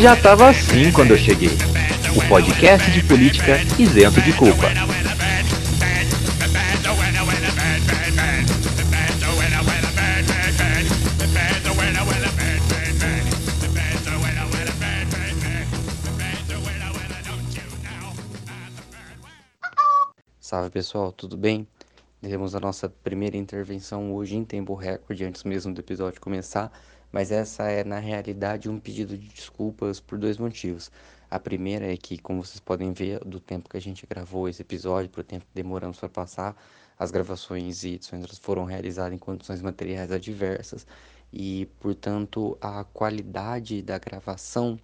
Já tava assim quando eu cheguei. O podcast de política isento de culpa. Salve pessoal, tudo bem? Temos a nossa primeira intervenção hoje em tempo recorde, antes mesmo do episódio começar, mas essa é na realidade um pedido de desculpas por dois motivos. A primeira é que, como vocês podem ver, do tempo que a gente gravou esse episódio, para o tempo que demoramos para passar, as gravações e edições foram realizadas em condições materiais adversas e, portanto, a qualidade da gravação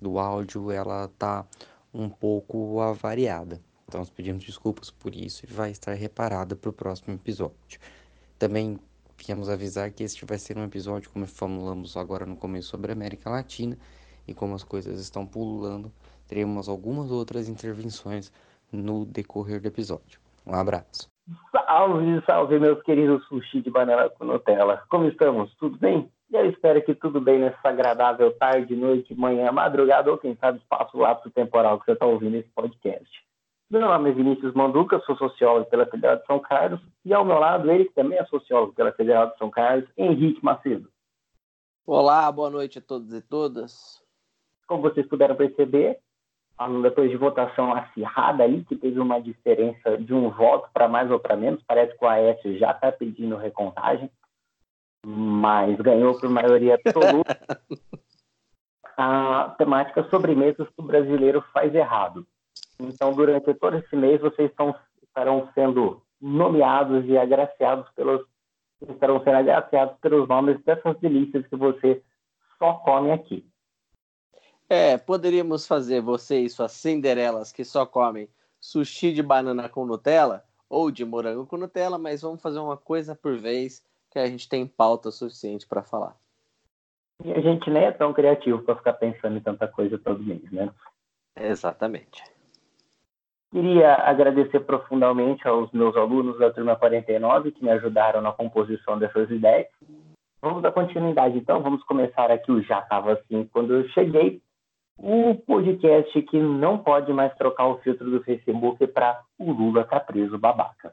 do áudio ela tá um pouco avariada. Então, nós pedimos desculpas por isso e vai estar reparada para o próximo episódio. Também viemos avisar que este vai ser um episódio, como falamos agora no começo, sobre a América Latina e como as coisas estão pululando, teremos algumas outras intervenções no decorrer do episódio. Um abraço. Salve, salve, meus queridos sushi de banana com Nutella. Como estamos? Tudo bem? Eu espero que tudo bem nessa agradável tarde, noite, manhã, madrugada ou quem sabe espaço lapso temporal que você está ouvindo esse podcast. Meu nome é Vinícius Manduca, sou sociólogo pela Federal de São Carlos, e ao meu lado, ele que também é sociólogo pela Federal de São Carlos, Henrique Macedo. Olá, boa noite a todos e todas. Como vocês puderam perceber, depois de votação acirrada ali, que teve uma diferença de um voto para mais ou para menos, parece que o Aécio já está pedindo recontagem, mas ganhou por maioria absoluta. a temática sobremesas que o brasileiro faz errado. Então, durante todo esse mês, vocês estão, estarão sendo nomeados e agraciados pelos estarão sendo agraciados pelos nomes dessas delícias que você só come aqui. É, poderíamos fazer você e suas cinderelas que só comem sushi de banana com Nutella ou de morango com Nutella, mas vamos fazer uma coisa por vez que a gente tem pauta suficiente para falar. E a gente nem é tão criativo para ficar pensando em tanta coisa todo mês, né? Exatamente. Queria agradecer profundamente aos meus alunos da turma 49 que me ajudaram na composição dessas ideias. Vamos dar continuidade, então. Vamos começar aqui o Já Tava Assim quando eu cheguei. O podcast que não pode mais trocar o filtro do Facebook para o Lula tá preso babaca.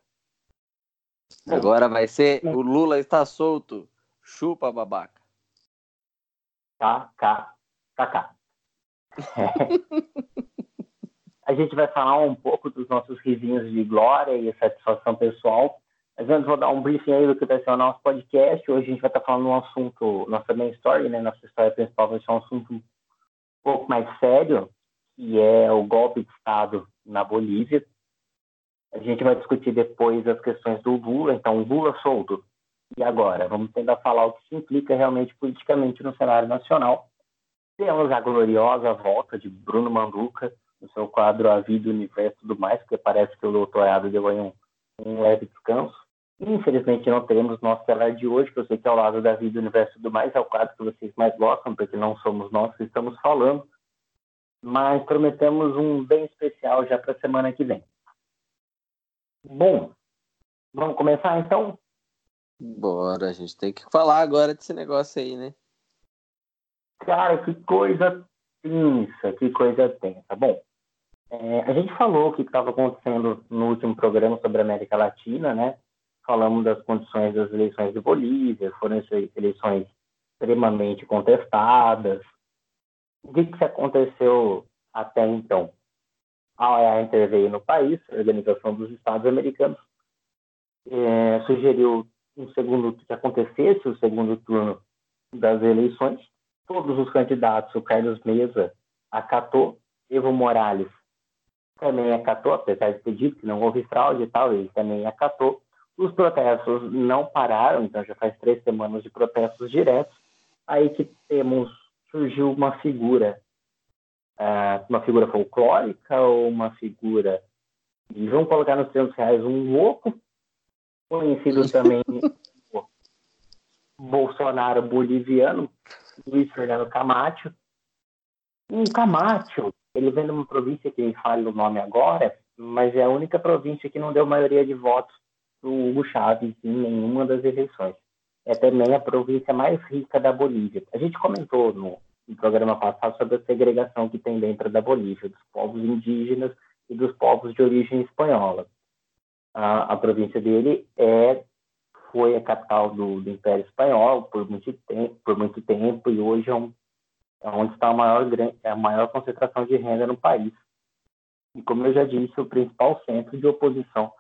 Agora vai ser o Lula está solto. Chupa babaca. Tá, cá, tá, cá. É. A gente vai falar um pouco dos nossos risinhos de glória e satisfação pessoal. Mas antes vou dar um briefing aí do que vai ser o nosso podcast. Hoje a gente vai estar falando um assunto, nossa main story, né? Nossa história principal vai ser um assunto um pouco mais sério, que é o golpe de Estado na Bolívia. A gente vai discutir depois as questões do Lula, então Lula solto. E agora? Vamos tentar falar o que se implica realmente politicamente no cenário nacional. Temos a gloriosa volta de Bruno Manduca, no seu quadro A Vida, o Universo e tudo mais, porque parece que o doutorado deu aí um, um leve descanso. Infelizmente não teremos nosso celular de hoje, que eu sei que ao lado da vida, universo e tudo mais é o quadro que vocês mais gostam, porque não somos nós que estamos falando. Mas prometemos um bem especial já para a semana que vem. Bom, vamos começar então? Bora, a gente tem que falar agora desse negócio aí, né? Cara, que coisa tensa, que coisa tensa. Bom, é, a gente falou o que estava acontecendo no último programa sobre a América Latina, né? Falamos das condições das eleições de Bolívia, foram eleições extremamente contestadas. O que, que aconteceu até então? A OEA interveio no país, a Organização dos Estados Americanos, é, sugeriu um segundo que acontecesse o segundo turno das eleições. Todos os candidatos, o Carlos Mesa acatou, Evo Morales também acatou, apesar de ter dito que não houve fraude e tal, ele também acatou. Os protestos não pararam, então já faz três semanas de protestos diretos. Aí que temos, surgiu uma figura, uh, uma figura folclórica ou uma figura, e vamos colocar nos termos reais, um louco, conhecido também Bolsonaro boliviano, Luiz Fernando Camacho. Um Camacho ele vem de uma província que me fale o nome agora, mas é a única província que não deu maioria de votos para o Hugo Chávez em nenhuma das eleições. é também a província mais rica da Bolívia. A gente comentou no, no programa passado sobre a segregação que tem dentro da Bolívia, dos povos indígenas e dos povos de origem espanhola. A, a província dele é foi a capital do, do, Império Espanhol por muito tempo, por muito tempo e hoje é, um, onde está a maior, é a maior concentração de renda no país. E como eu já disse, o principal centro de oposição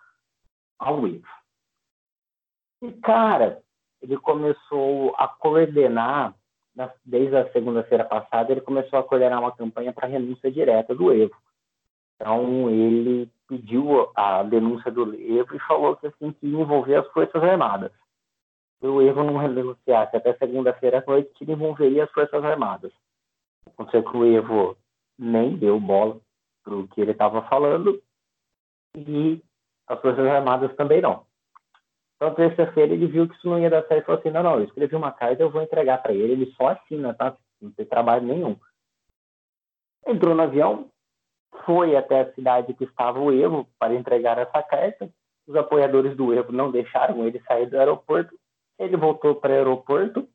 ao Evo. E cara, ele começou a coordenar desde a segunda-feira passada, ele começou a coordenar uma campanha para renúncia direta do Evo. Então, ele pediu a denúncia do Evo e falou que assim que envolver as Forças Armadas. Se o Evo não renunciasse até segunda-feira à noite, ele envolveria as Forças Armadas. Aconteceu que o Evo nem deu bola para o que ele estava falando e as Forças Armadas também não. Então, terça-feira, ele viu que isso não ia dar certo e falou assim: não, não, eu escrevi uma carta, eu vou entregar para ele. Ele só assina, tá? Não tem trabalho nenhum. Entrou no avião, foi até a cidade que estava o Evo para entregar essa carta. Os apoiadores do Evo não deixaram ele sair do aeroporto. Ele voltou para o aeroporto,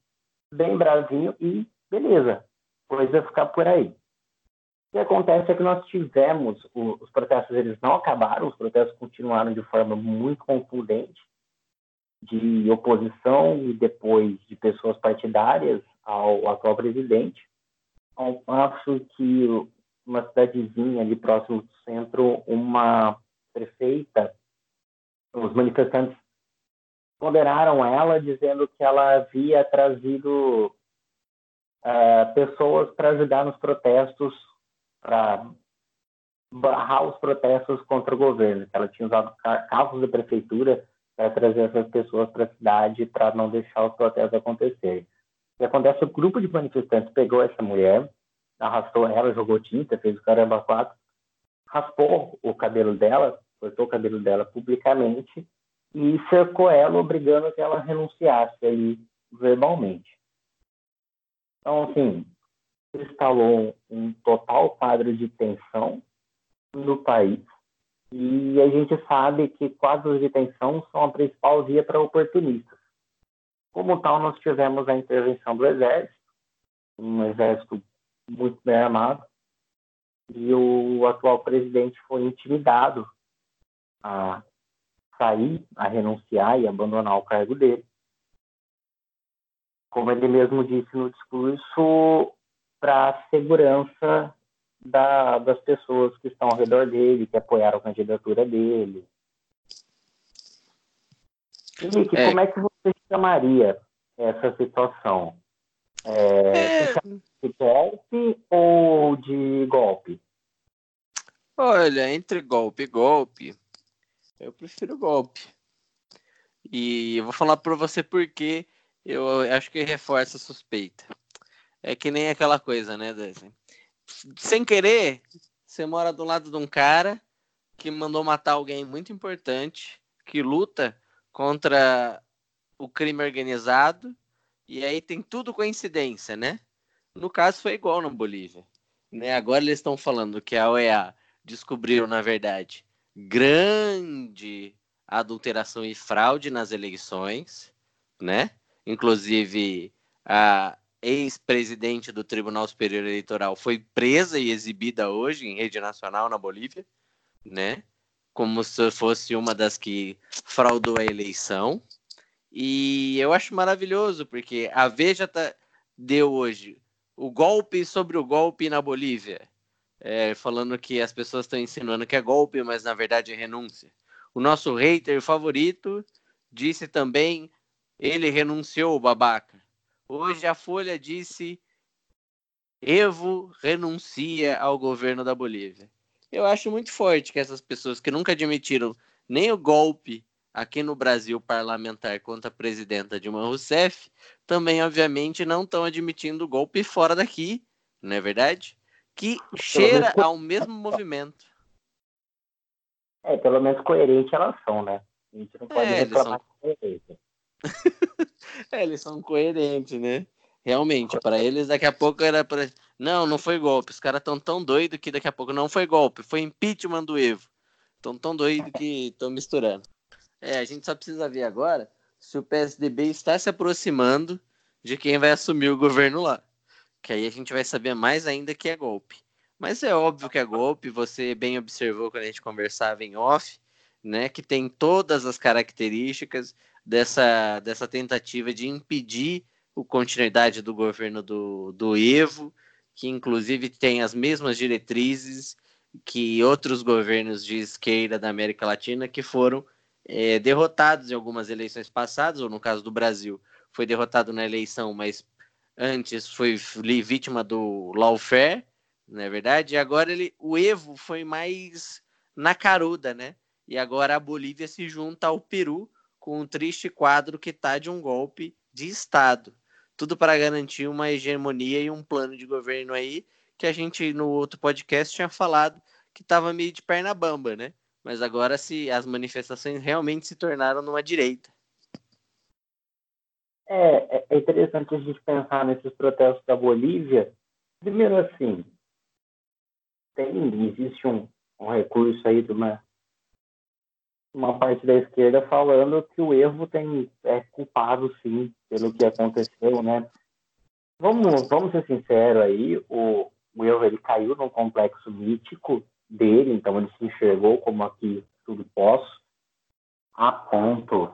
bem bravinho, e beleza, coisa ficar por aí. O que acontece é que nós tivemos, os protestos eles não acabaram, os protestos continuaram de forma muito contundente de oposição e depois de pessoas partidárias ao atual presidente, ao passo que uma cidadezinha ali próximo do centro, uma prefeita, os manifestantes ponderaram ela dizendo que ela havia trazido uh, pessoas para ajudar nos protestos, para barrar os protestos contra o governo, ela tinha usado carros da prefeitura para trazer essas pessoas para a cidade para não deixar os protestos acontecerem. O que acontece, o grupo de manifestantes pegou essa mulher, arrastou ela, jogou tinta, fez o caramba quatro, raspou o cabelo dela, cortou o cabelo dela publicamente e cercou ela, obrigando que ela renunciasse aí verbalmente. Então, assim, instalou um total quadro de tensão no país e a gente sabe que quadros de tensão são a principal via para oportunistas. Como tal, nós tivemos a intervenção do Exército, um exército muito bem armado, e o atual presidente foi intimidado a sair, a renunciar e abandonar o cargo dele. Como ele mesmo disse no discurso, para a segurança da, das pessoas que estão ao redor dele, que apoiaram a candidatura dele. Henrique, é. como é que você chamaria essa situação? É, é... De golpe ou de golpe? Olha, entre golpe e golpe, eu prefiro golpe. E eu vou falar para você porque eu acho que reforça a suspeita. É que nem aquela coisa, né, Desi? sem querer, você mora do lado de um cara que mandou matar alguém muito importante, que luta contra o crime organizado, e aí tem tudo coincidência, né? No caso foi igual na Bolívia. Né? Agora eles estão falando que a OEA descobriu, na verdade, grande adulteração e fraude nas eleições, né? Inclusive a ex-presidente do Tribunal Superior Eleitoral, foi presa e exibida hoje em rede nacional na Bolívia, né? Como se fosse uma das que fraudou a eleição. E eu acho maravilhoso, porque a Veja tá, deu hoje o golpe sobre o golpe na Bolívia. É, falando que as pessoas estão insinuando que é golpe, mas na verdade é renúncia. O nosso hater favorito disse também ele renunciou, babaca. Hoje a Folha disse: Evo renuncia ao governo da Bolívia. Eu acho muito forte que essas pessoas que nunca admitiram nem o golpe aqui no Brasil parlamentar contra a presidenta Dilma Rousseff, também, obviamente, não estão admitindo o golpe fora daqui, não é verdade? Que cheira ao mesmo movimento. É, pelo menos coerente elas são, né? A gente não pode é, reclamar são... é, eles são coerentes, né? Realmente, para eles daqui a pouco era para. Não, não foi golpe. Os caras estão tão doidos que daqui a pouco não foi golpe, foi impeachment do Evo. Estão tão doidos que estão misturando. É, a gente só precisa ver agora se o PSDB está se aproximando de quem vai assumir o governo lá. Que aí a gente vai saber mais ainda que é golpe. Mas é óbvio que é golpe, você bem observou quando a gente conversava em off, né, que tem todas as características dessa, dessa tentativa de impedir a continuidade do governo do, do Evo, que inclusive tem as mesmas diretrizes que outros governos de esquerda da América Latina que foram é, derrotados em algumas eleições passadas, ou no caso do Brasil, foi derrotado na eleição, mas antes foi vítima do lawfare, não é verdade? E agora ele, o Evo foi mais na caruda, né? E agora a Bolívia se junta ao Peru com um triste quadro que está de um golpe de Estado. Tudo para garantir uma hegemonia e um plano de governo aí que a gente no outro podcast tinha falado que estava meio de perna bamba, né? Mas agora se as manifestações realmente se tornaram numa direita. É, é interessante a gente pensar nesses protestos da Bolívia. Primeiro assim, tem, existe um, um recurso aí de uma, uma parte da esquerda falando que o Evo tem, é culpado, sim, pelo que aconteceu, né? Vamos, vamos ser sinceros aí, o, o Evo ele caiu num complexo mítico dele, então ele se enxergou como aqui tudo posso, a ponto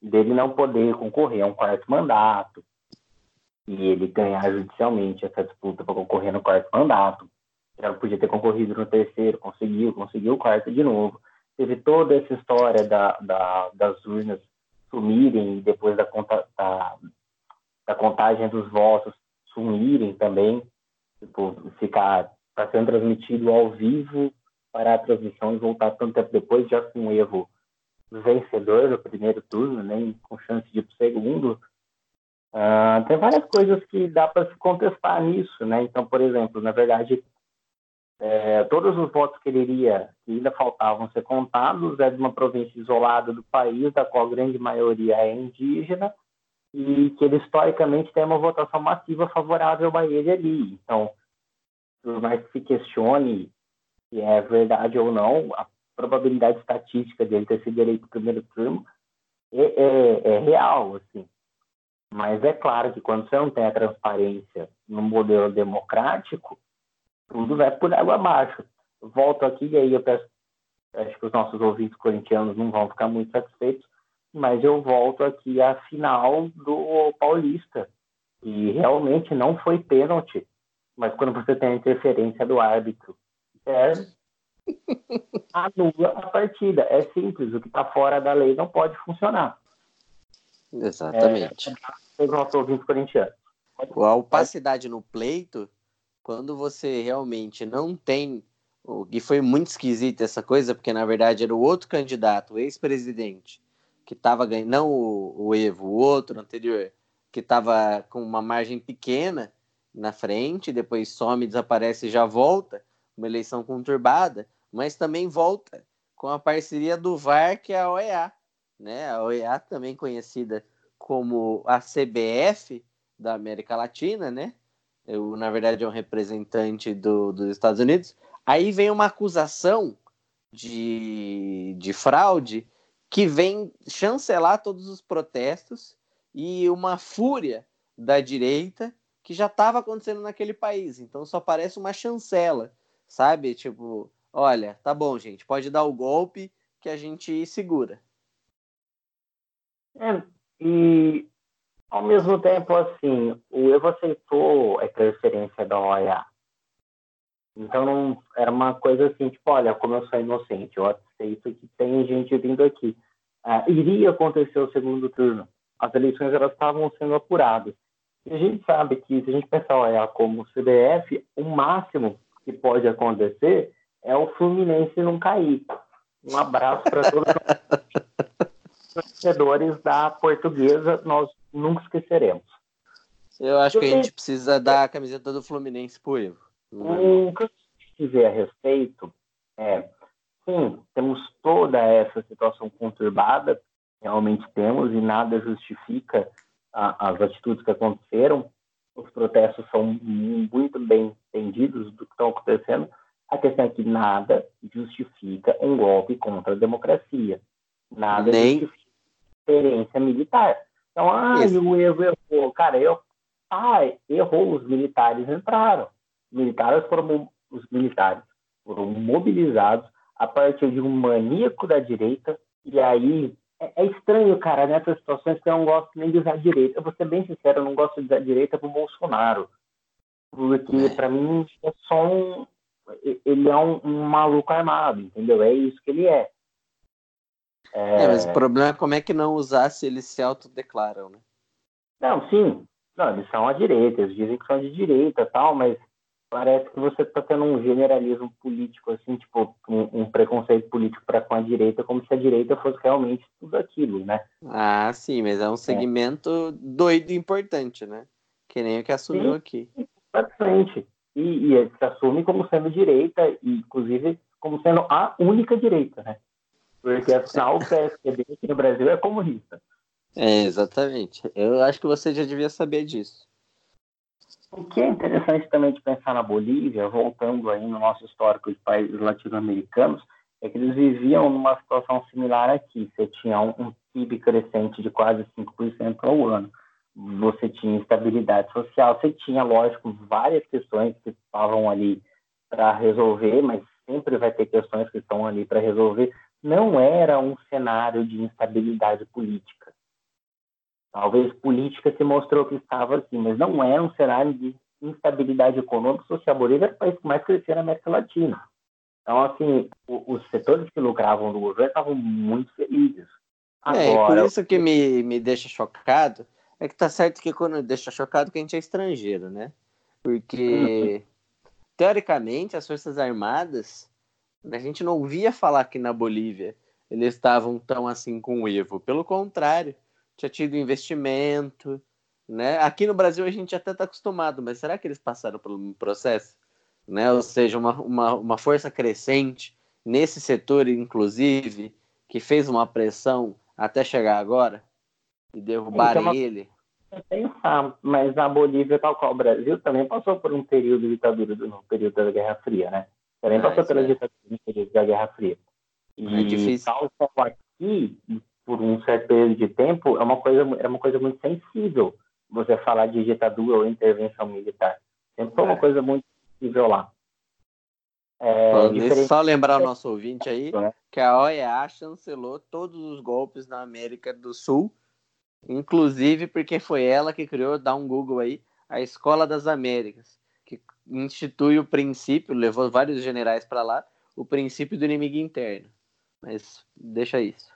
dele não poder concorrer a um quarto mandato e ele ganhar judicialmente essa disputa para concorrer no quarto mandato. Ela podia ter concorrido no terceiro, conseguiu, conseguiu o quarto de novo. Teve toda essa história da, da, das urnas sumirem depois da, conta, da, da contagem dos votos sumirem também, tipo, ficar tá sendo transmitido ao vivo para a transmissão e voltar tanto tempo depois, já com o Evo vencedor no primeiro turno, nem com chance de ir para o segundo. Uh, tem várias coisas que dá para se contestar nisso, né? Então, por exemplo, na verdade, é, todos os votos que ele iria, que ainda faltavam ser contados, é de uma província isolada do país, da qual a grande maioria é indígena, e que ele historicamente tem uma votação massiva favorável a ele ali. Então, por mais que se questione se é verdade ou não, a probabilidade estatística dele ter sido eleito no primeiro turno é, é, é real, assim. Mas é claro que quando você não tem a transparência no modelo democrático, tudo vai por água abaixo. Volto aqui e aí eu peço, acho que os nossos ouvintes corintianos não vão ficar muito satisfeitos, mas eu volto aqui à final do Paulista. E realmente não foi pênalti, mas quando você tem a interferência do árbitro, é, anula a partida. É simples, o que está fora da lei não pode funcionar. Exatamente. É, os nossos ouvintes corintianos. A opacidade no pleito quando você realmente não tem. E foi muito esquisito essa coisa, porque na verdade era o outro candidato, o ex-presidente, que estava ganhando, não o, o Evo, o outro anterior, que estava com uma margem pequena na frente, depois some, desaparece e já volta, uma eleição conturbada, mas também volta com a parceria do VAR, que é a OEA, né? A OEA também conhecida como a CBF da América Latina, né? Eu, na verdade, é um representante do, dos Estados Unidos. Aí vem uma acusação de, de fraude que vem chancelar todos os protestos e uma fúria da direita que já estava acontecendo naquele país. Então só parece uma chancela, sabe? Tipo, olha, tá bom, gente, pode dar o golpe que a gente segura. É, e ao mesmo tempo, assim, o Evo aceitou a interferência da OEA. Então, era uma coisa assim, tipo, olha, como eu sou inocente, eu aceito que tem gente vindo aqui. Uh, iria acontecer o segundo turno. As eleições, elas estavam sendo apuradas. E a gente sabe que, se a gente pensar a OEA como CBF, o máximo que pode acontecer é o Fluminense não cair. Um abraço para todos os torcedores da portuguesa. Nós nunca esqueceremos. Eu acho que a gente precisa dar a camiseta do Fluminense pro Evo. O que eu dizer a respeito é, sim, temos toda essa situação conturbada, realmente temos, e nada justifica a, as atitudes que aconteceram. Os protestos são muito bem entendidos do que estão acontecendo. A questão é que nada justifica um golpe contra a democracia. Nada nem, justifica experiência militar. Então, ah, o Evo errou. Cara, eu, ah, errou, os militares entraram. Os militares foram, os militares foram mobilizados a partir de um maníaco da direita, e aí é, é, estranho, cara, nessas situações que eu não gosto nem de usar direita. Eu vou ser bem sincero, eu não gosto de usar direita pro Bolsonaro. Porque, é. para mim, é só um. Ele é um, um, maluco armado, entendeu? É isso que ele é. É... é, mas o problema é como é que não usar se eles se autodeclaram, né? Não, sim. Não, eles são a direita, eles dizem que são de direita tal, mas parece que você está tendo um generalismo político, assim, tipo, um, um preconceito político para com a direita, como se a direita fosse realmente tudo aquilo, né? Ah, sim, mas é um segmento é. doido e importante, né? Que nem o que assumiu sim, aqui. Exatamente. E, e se assume como sendo direita, e inclusive como sendo a única direita, né? Porque afinal o PSDB aqui no Brasil é comunista. É, exatamente. Eu acho que você já devia saber disso. O que é interessante também de pensar na Bolívia, voltando aí no nosso histórico de países latino-americanos, é que eles viviam numa situação similar aqui. Você tinha um, um PIB crescente de quase 5% ao ano. Você tinha estabilidade social. Você tinha, lógico, várias questões que estavam ali para resolver, mas sempre vai ter questões que estão ali para resolver. Não era um cenário de instabilidade política. Talvez política se mostrou que estava assim, mas não era um cenário de instabilidade econômica social. Bolívia era o país que mais crescia na América Latina. Então, assim, o, os setores que lucravam do governo estavam muito felizes. Agora, é, por isso que me, me deixa chocado, é que tá certo que quando deixa chocado que a gente é estrangeiro, né? Porque, uhum. teoricamente, as Forças Armadas, a gente não ouvia falar que na Bolívia eles estavam tão assim com o Evo. Pelo contrário, tinha tido investimento, né? Aqui no Brasil a gente até está acostumado, mas será que eles passaram por um processo? Né? Ou seja, uma, uma, uma força crescente nesse setor, inclusive, que fez uma pressão até chegar agora e derrubarem então, ele. Pensar, mas a Bolívia, tal qual o Brasil, também passou por um período de ditadura no período da Guerra Fria, né? Também ah, passou pela é. ditadura da Guerra Fria. E é difícil. tal aqui, por um certo período de tempo, é uma coisa, é uma coisa muito sensível você falar de ditadura ou intervenção militar. Sempre foi uma é. coisa muito sensível lá. É, diferente... Só lembrar o nosso ouvinte aí né? que a OEA chancelou todos os golpes na América do Sul, inclusive porque foi ela que criou, dá um Google aí, a Escola das Américas, institui o princípio, levou vários generais para lá, o princípio do inimigo interno. Mas deixa isso.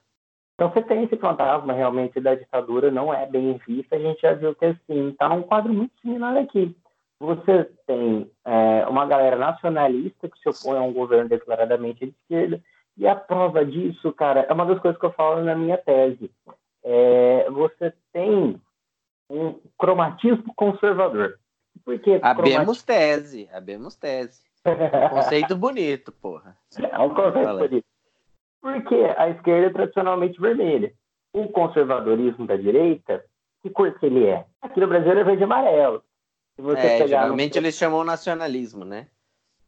Então você tem esse fantasma realmente da ditadura, não é bem visto, a gente já viu que assim, está um quadro muito similar aqui. Você tem é, uma galera nacionalista que se opõe a um governo declaradamente de esquerda, e a prova disso, cara, é uma das coisas que eu falo na minha tese. É, você tem um cromatismo conservador. Por que abemos tese, abemos tese. Conceito bonito, porra. É um conceito bonito. Porque a esquerda é tradicionalmente vermelha. O conservadorismo da direita, que cor que ele é? Aqui no Brasil é verde e amarelo. é, geralmente no... eles chamam nacionalismo, né?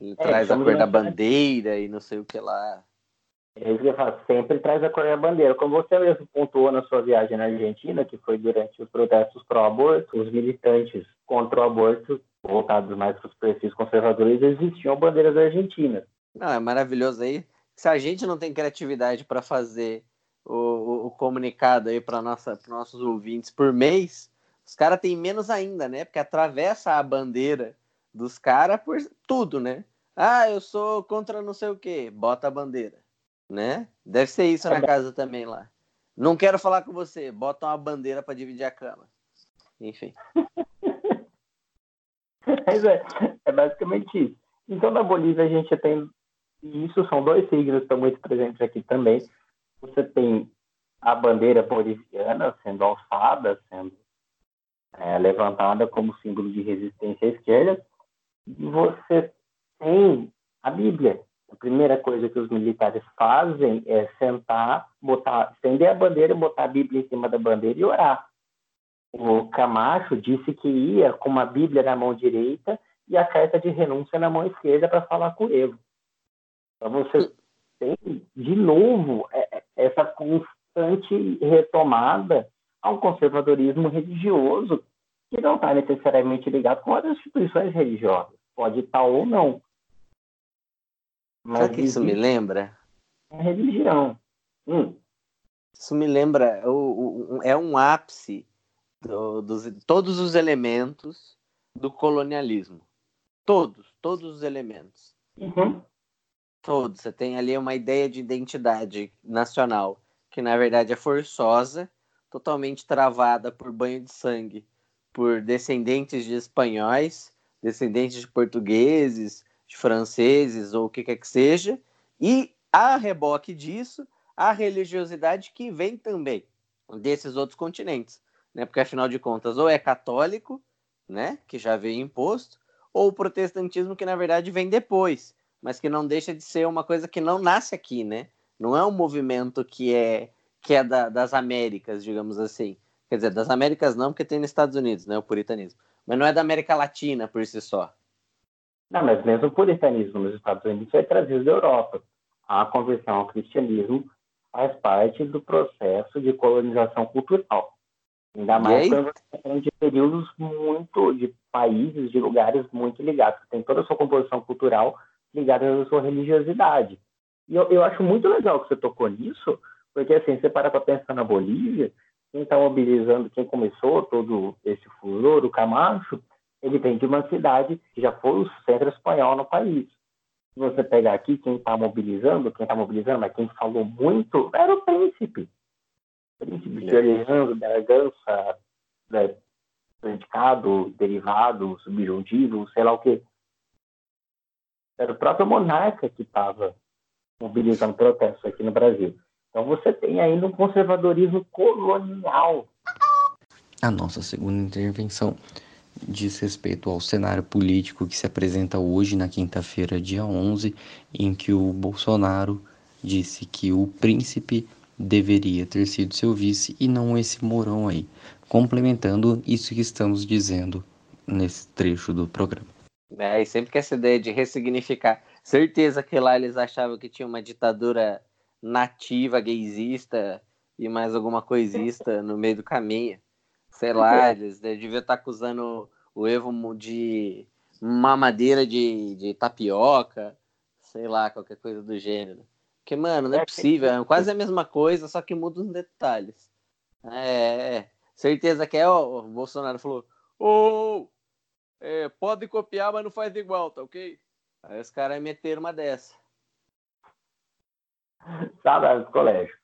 Ele é, traz a cor da bandeira e não sei o que lá. É isso que eu falo, sempre traz a cor da bandeira. Como você mesmo pontuou na sua viagem na Argentina, que foi durante os protestos pró-aborto, os militantes contra o aborto, voltados mais para os perfis conservadores, existiam bandeiras argentinas. Não, é maravilhoso aí se a gente não tem criatividade para fazer o, o, o, comunicado aí para nossos ouvintes por mês, os caras têm menos ainda, né? Porque atravessa a bandeira dos caras por tudo, né? Ah, eu sou contra não sei o que, bota a bandeira, né? Deve ser isso na casa também lá. Não quero falar com você, bota uma bandeira para dividir a cama. Enfim. Mas é, é basicamente isso. Então, na Bolívia, a gente tem e isso são dois signos que estão muito presentes aqui também. Você tem a bandeira boliviana sendo alçada, sendo é, levantada como símbolo de resistência à esquerda, e você tem a Bíblia. A primeira coisa que os militares fazem é sentar, botar, estender a bandeira, botar a Bíblia em cima da bandeira e orar. O Camacho disse que ia com uma Bíblia na mão direita e a carta de renúncia na mão esquerda para falar com o Evo. Então você tem, de novo, é, é, essa constante retomada a um conservadorismo religioso que não está necessariamente ligado com as instituições religiosas. Pode estar ou não. Mas Sabe que isso me lembra? É religião. Hum. Isso me lembra, o, o, é um ápice do, dos, todos os elementos do colonialismo. Todos, todos os elementos. Uhum. Todos. Você tem ali uma ideia de identidade nacional que na verdade é forçosa, totalmente travada por banho de sangue, por descendentes de espanhóis, descendentes de portugueses, de franceses ou o que quer que seja, e a reboque disso, a religiosidade que vem também desses outros continentes, né? Porque afinal de contas, ou é católico, né, que já veio imposto, ou o protestantismo que na verdade vem depois, mas que não deixa de ser uma coisa que não nasce aqui, né? Não é um movimento que é que é da, das Américas, digamos assim. Quer dizer, das Américas não, porque tem nos Estados Unidos, né, o puritanismo. Mas não é da América Latina por si só. Não, mas mesmo o puritanismo nos Estados Unidos foi trazido da Europa. A conversão ao cristianismo faz parte do processo de colonização cultural. Ainda mais quando você tá de períodos muito, de países, de lugares muito ligados, tem toda a sua composição cultural ligada à sua religiosidade. E eu, eu acho muito legal que você tocou nisso, porque assim, você para para pensar na Bolívia, quem está mobilizando, quem começou todo esse furor, o Camacho, ele vem de uma cidade que já foi o centro espanhol no país. Se você pegar aqui, quem está mobilizando, quem está mobilizando, mas quem falou muito era o príncipe. Príncipe de Orleans, Bragança, né, predicado, derivado, subjuntivo, sei lá o quê. Era o próprio monarca que estava mobilizando protestos aqui no Brasil. Então você tem ainda um conservadorismo colonial. A nossa segunda intervenção diz respeito ao cenário político que se apresenta hoje, na quinta-feira, dia 11, em que o Bolsonaro disse que o príncipe deveria ter sido seu vice e não esse Mourão aí, complementando isso que estamos dizendo nesse trecho do programa. É, e sempre que essa ideia de ressignificar, certeza que lá eles achavam que tinha uma ditadura nativa, gaysista e mais alguma coisista no meio do caminho. Sei lá, eles deviam estar tá acusando o Evo de mamadeira de, de tapioca, sei lá, qualquer coisa do gênero. Porque, mano, não é, é possível, é quase a mesma coisa, só que muda os detalhes. É, é. certeza que é, ó, o Bolsonaro falou, ô, oh, é, pode copiar, mas não faz igual, tá ok? Aí os caras meteram uma dessa sabe, do colégio.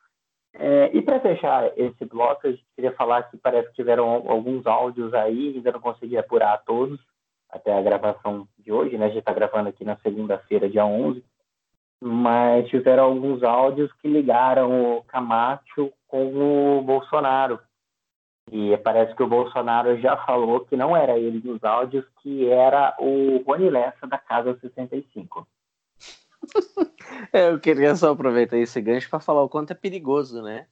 É, e para fechar esse bloco, a gente queria falar que parece que tiveram alguns áudios aí, ainda não consegui apurar todos até a gravação de hoje, né? A gente está gravando aqui na segunda-feira, dia 11, mas tiveram alguns áudios que ligaram o Camacho com o Bolsonaro. E parece que o Bolsonaro já falou que não era ele dos áudios, que era o Rony Lessa da Casa 65. É, eu queria só aproveitar esse gancho para falar o quanto é perigoso, né?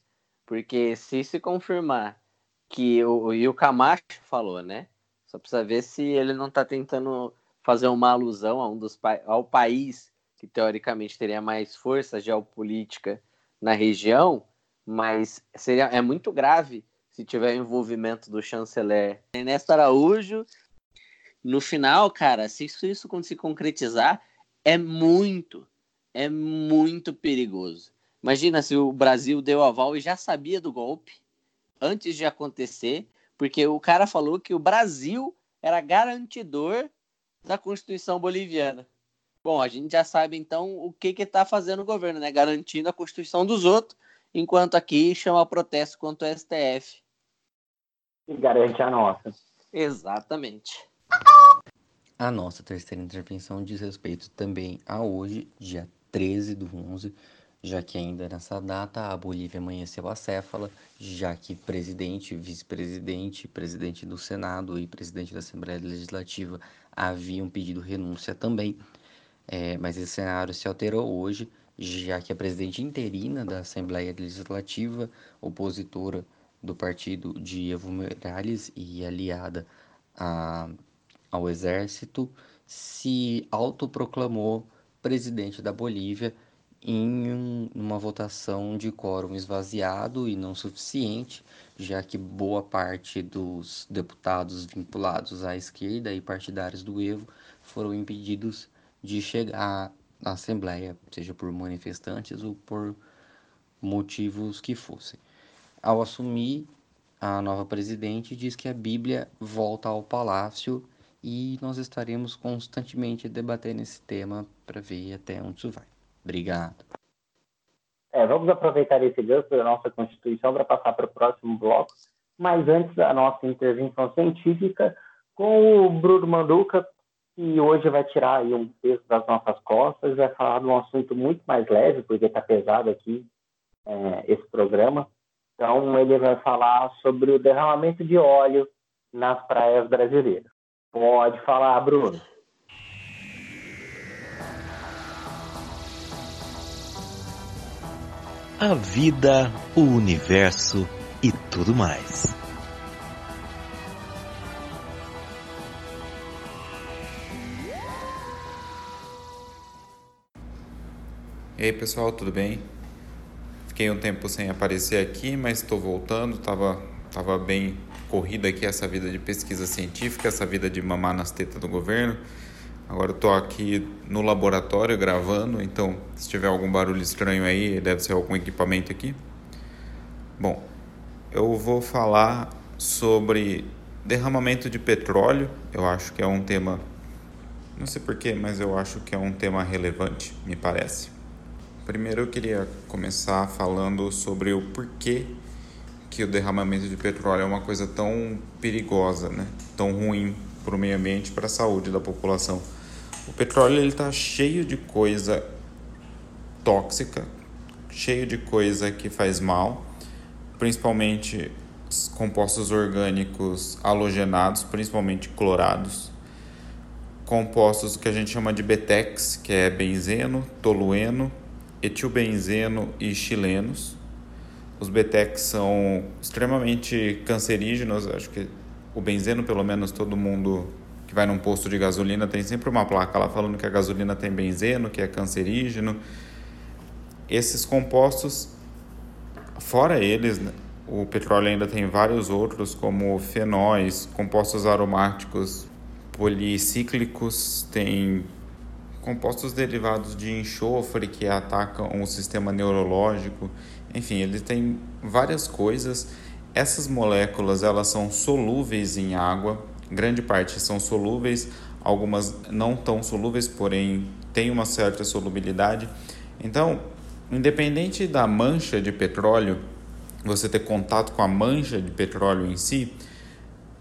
Porque se se confirmar que o, e o Camacho falou, né? Só precisa ver se ele não está tentando fazer uma alusão a um dos ao país que teoricamente teria mais força geopolítica na região, mas seria é muito grave se tiver envolvimento do chanceler Ernesto Araújo. No final, cara, se isso, isso se concretizar, é muito, é muito perigoso. Imagina se o Brasil deu aval e já sabia do golpe antes de acontecer, porque o cara falou que o Brasil era garantidor da Constituição boliviana. Bom, a gente já sabe então o que que está fazendo o governo, né? Garantindo a Constituição dos outros, enquanto aqui chama protesto contra o STF. E garante a nossa. Exatamente. A nossa terceira intervenção diz respeito também a hoje, dia 13 do 11, já que ainda nessa data a Bolívia amanheceu acéfala, já que presidente, vice-presidente, presidente do Senado e presidente da Assembleia Legislativa haviam pedido renúncia também. É, mas esse cenário se alterou hoje, já que a presidente interina da Assembleia Legislativa, opositora do partido de Evo Morales e aliada a ao exército, se autoproclamou presidente da Bolívia em uma votação de quórum esvaziado e não suficiente, já que boa parte dos deputados vinculados à esquerda e partidários do Evo foram impedidos de chegar à Assembleia, seja por manifestantes ou por motivos que fossem. Ao assumir, a nova presidente diz que a Bíblia volta ao palácio e nós estaremos constantemente debatendo esse tema para ver até onde isso vai. Obrigado. É, vamos aproveitar esse gancho da nossa Constituição para passar para o próximo bloco, mas antes da nossa intervenção científica com o Bruno Manduca, que hoje vai tirar aí um peso das nossas costas, vai falar de um assunto muito mais leve, porque está pesado aqui é, esse programa. Então, ele vai falar sobre o derramamento de óleo nas praias brasileiras. Pode falar, Bruno. A vida, o universo e tudo mais. E aí pessoal, tudo bem? Fiquei um tempo sem aparecer aqui, mas estou voltando. Tava, tava bem corrida aqui essa vida de pesquisa científica, essa vida de mamar nas tetas do governo. Agora estou aqui no laboratório gravando, então se tiver algum barulho estranho aí, deve ser algum equipamento aqui. Bom, eu vou falar sobre derramamento de petróleo. Eu acho que é um tema, não sei porquê, mas eu acho que é um tema relevante, me parece. Primeiro eu queria começar falando sobre o porquê que o derramamento de petróleo é uma coisa tão perigosa, né? tão ruim para o meio ambiente e para a saúde da população. O petróleo está cheio de coisa tóxica, cheio de coisa que faz mal, principalmente compostos orgânicos halogenados, principalmente clorados, compostos que a gente chama de BTEX, que é benzeno, tolueno etilbenzeno e chilenos. Os BTECs são extremamente cancerígenos, acho que o benzeno, pelo menos todo mundo que vai num posto de gasolina tem sempre uma placa lá falando que a gasolina tem benzeno, que é cancerígeno. Esses compostos, fora eles, né, o petróleo ainda tem vários outros, como fenóis, compostos aromáticos policíclicos, tem compostos derivados de enxofre que atacam o sistema neurológico. Enfim, ele tem várias coisas. Essas moléculas elas são solúveis em água, grande parte são solúveis, algumas não tão solúveis, porém têm uma certa solubilidade. Então, independente da mancha de petróleo, você ter contato com a mancha de petróleo em si,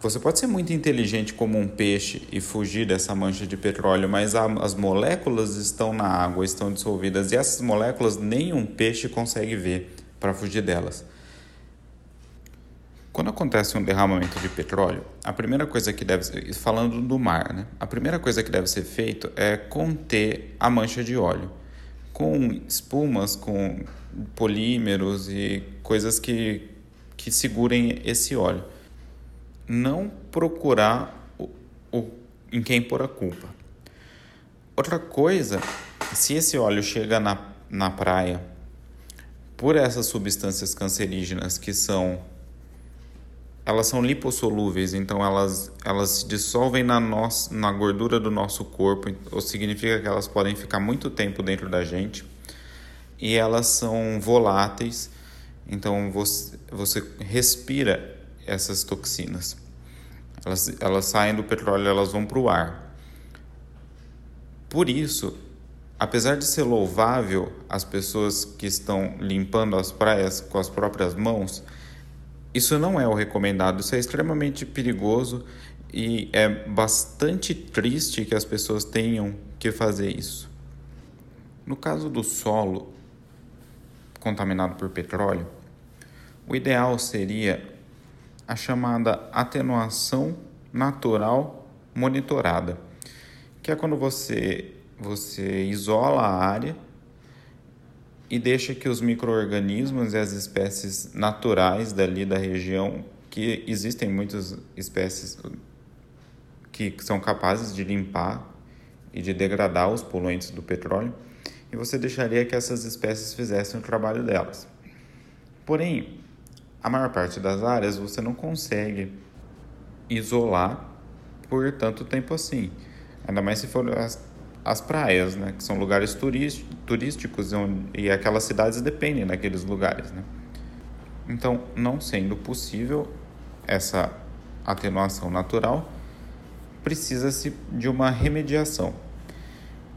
você pode ser muito inteligente como um peixe e fugir dessa mancha de petróleo, mas a, as moléculas estão na água, estão dissolvidas e essas moléculas nenhum peixe consegue ver para fugir delas. Quando acontece um derramamento de petróleo, a primeira coisa que deve ser, falando do mar, né? A primeira coisa que deve ser feito é conter a mancha de óleo com espumas, com polímeros e coisas que, que segurem esse óleo não procurar o, o, em quem pôr a culpa. Outra coisa, se esse óleo chega na, na praia por essas substâncias cancerígenas que são elas são lipossolúveis, então elas, elas se dissolvem na, nossa, na gordura do nosso corpo, ou significa que elas podem ficar muito tempo dentro da gente. E elas são voláteis, então você, você respira essas toxinas. Elas, elas saem do petróleo, elas vão para o ar. Por isso, apesar de ser louvável as pessoas que estão limpando as praias com as próprias mãos, isso não é o recomendado, isso é extremamente perigoso e é bastante triste que as pessoas tenham que fazer isso. No caso do solo contaminado por petróleo, o ideal seria a chamada atenuação natural monitorada, que é quando você, você isola a área e deixa que os micro-organismos e as espécies naturais dali da região, que existem muitas espécies que são capazes de limpar e de degradar os poluentes do petróleo, e você deixaria que essas espécies fizessem o trabalho delas. Porém, a maior parte das áreas você não consegue isolar por tanto tempo assim. Ainda mais se for as, as praias, né? Que são lugares turísticos onde, e aquelas cidades dependem daqueles lugares, né? Então, não sendo possível essa atenuação natural, precisa-se de uma remediação.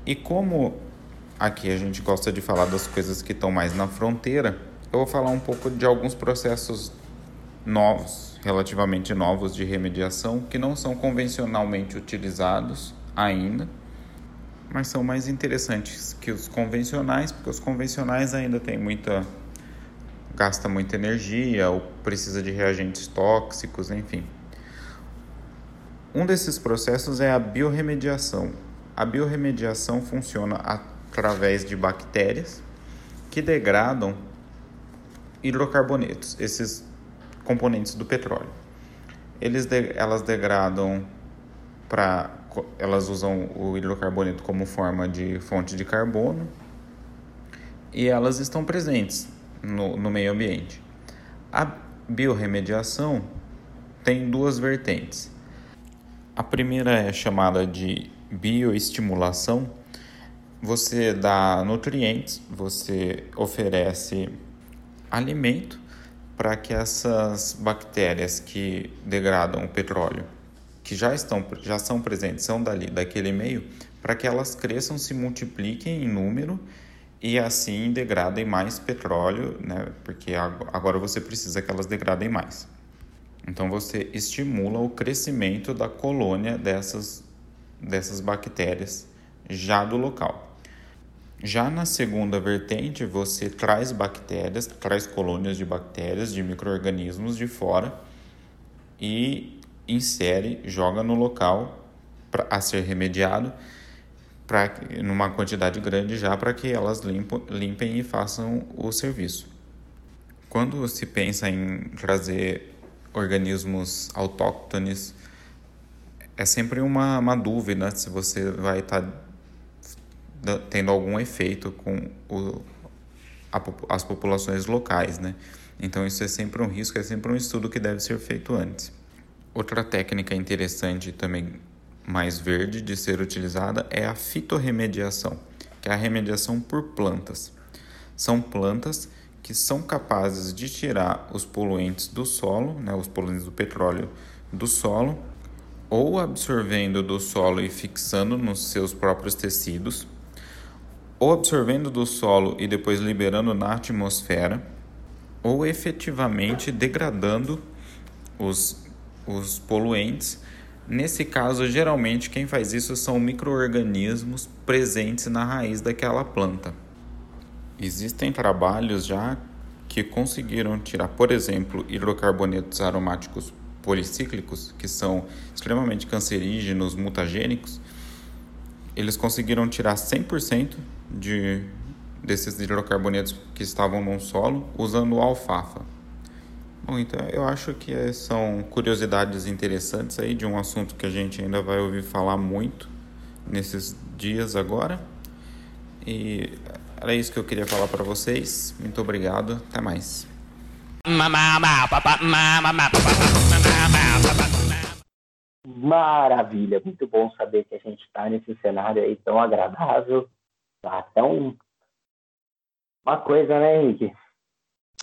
E como aqui a gente gosta de falar das coisas que estão mais na fronteira, eu vou falar um pouco de alguns processos novos, relativamente novos de remediação, que não são convencionalmente utilizados ainda, mas são mais interessantes que os convencionais, porque os convencionais ainda têm muita gasta muita energia ou precisa de reagentes tóxicos, enfim. Um desses processos é a biorremediação. A biorremediação funciona através de bactérias que degradam hidrocarbonetos, esses componentes do petróleo. Eles de, elas degradam para elas usam o hidrocarboneto como forma de fonte de carbono e elas estão presentes no, no meio ambiente. A biorremediação tem duas vertentes. A primeira é chamada de bioestimulação. Você dá nutrientes, você oferece alimento para que essas bactérias que degradam o petróleo, que já estão já são presentes, são dali daquele meio, para que elas cresçam, se multipliquem em número e assim degradem mais petróleo, né? Porque agora você precisa que elas degradem mais. Então você estimula o crescimento da colônia dessas dessas bactérias já do local. Já na segunda vertente, você traz bactérias, traz colônias de bactérias, de micro-organismos de fora e insere, joga no local pra, a ser remediado pra, numa quantidade grande já para que elas limpo, limpem e façam o serviço. Quando se pensa em trazer organismos autóctones, é sempre uma, uma dúvida se você vai estar tá tendo algum efeito com o, a, as populações locais, né? Então isso é sempre um risco, é sempre um estudo que deve ser feito antes. Outra técnica interessante também mais verde de ser utilizada é a fitorremediação, que é a remediação por plantas. São plantas que são capazes de tirar os poluentes do solo, né, os poluentes do petróleo do solo, ou absorvendo do solo e fixando nos seus próprios tecidos, ou absorvendo do solo e depois liberando na atmosfera, ou efetivamente degradando os, os poluentes. Nesse caso, geralmente quem faz isso são micro-organismos presentes na raiz daquela planta. Existem trabalhos já que conseguiram tirar, por exemplo, hidrocarbonetos aromáticos policíclicos, que são extremamente cancerígenos, mutagênicos, eles conseguiram tirar 100% de, desses hidrocarbonetos que estavam no solo usando alfafa. Bom, então eu acho que são curiosidades interessantes aí de um assunto que a gente ainda vai ouvir falar muito nesses dias agora. E era isso que eu queria falar para vocês. Muito obrigado. Até mais. Maravilha, muito bom saber que a gente está nesse cenário aí tão agradável até um... uma coisa, né, Henrique?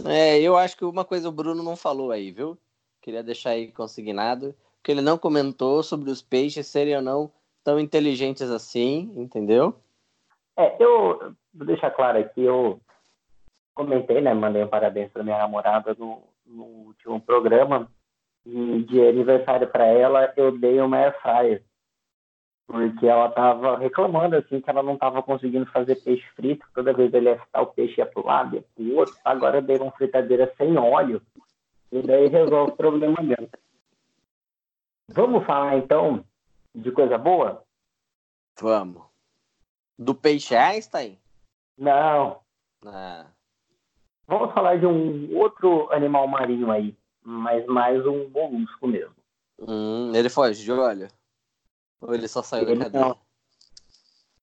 É, eu acho que uma coisa o Bruno não falou aí, viu? Queria deixar aí consignado, que ele não comentou sobre os peixes serem ou não tão inteligentes assim, entendeu? É, eu vou deixar claro aqui, eu comentei, né, mandei um parabéns para minha namorada no, no último programa e de aniversário para ela eu dei uma air fryer porque ela estava reclamando assim que ela não estava conseguindo fazer peixe frito, toda vez ele ia fritar o peixe ia para o lado, ia para o outro, agora dei uma fritadeira sem óleo, e daí resolve o problema dela. Vamos falar então de coisa boa? Vamos. Do peixe Einstein? Não. Ah. Vamos falar de um outro animal marinho aí, mas mais um molusco mesmo. Hum, ele foge de olho? Ou ele só saiu ele da cadeia? Não.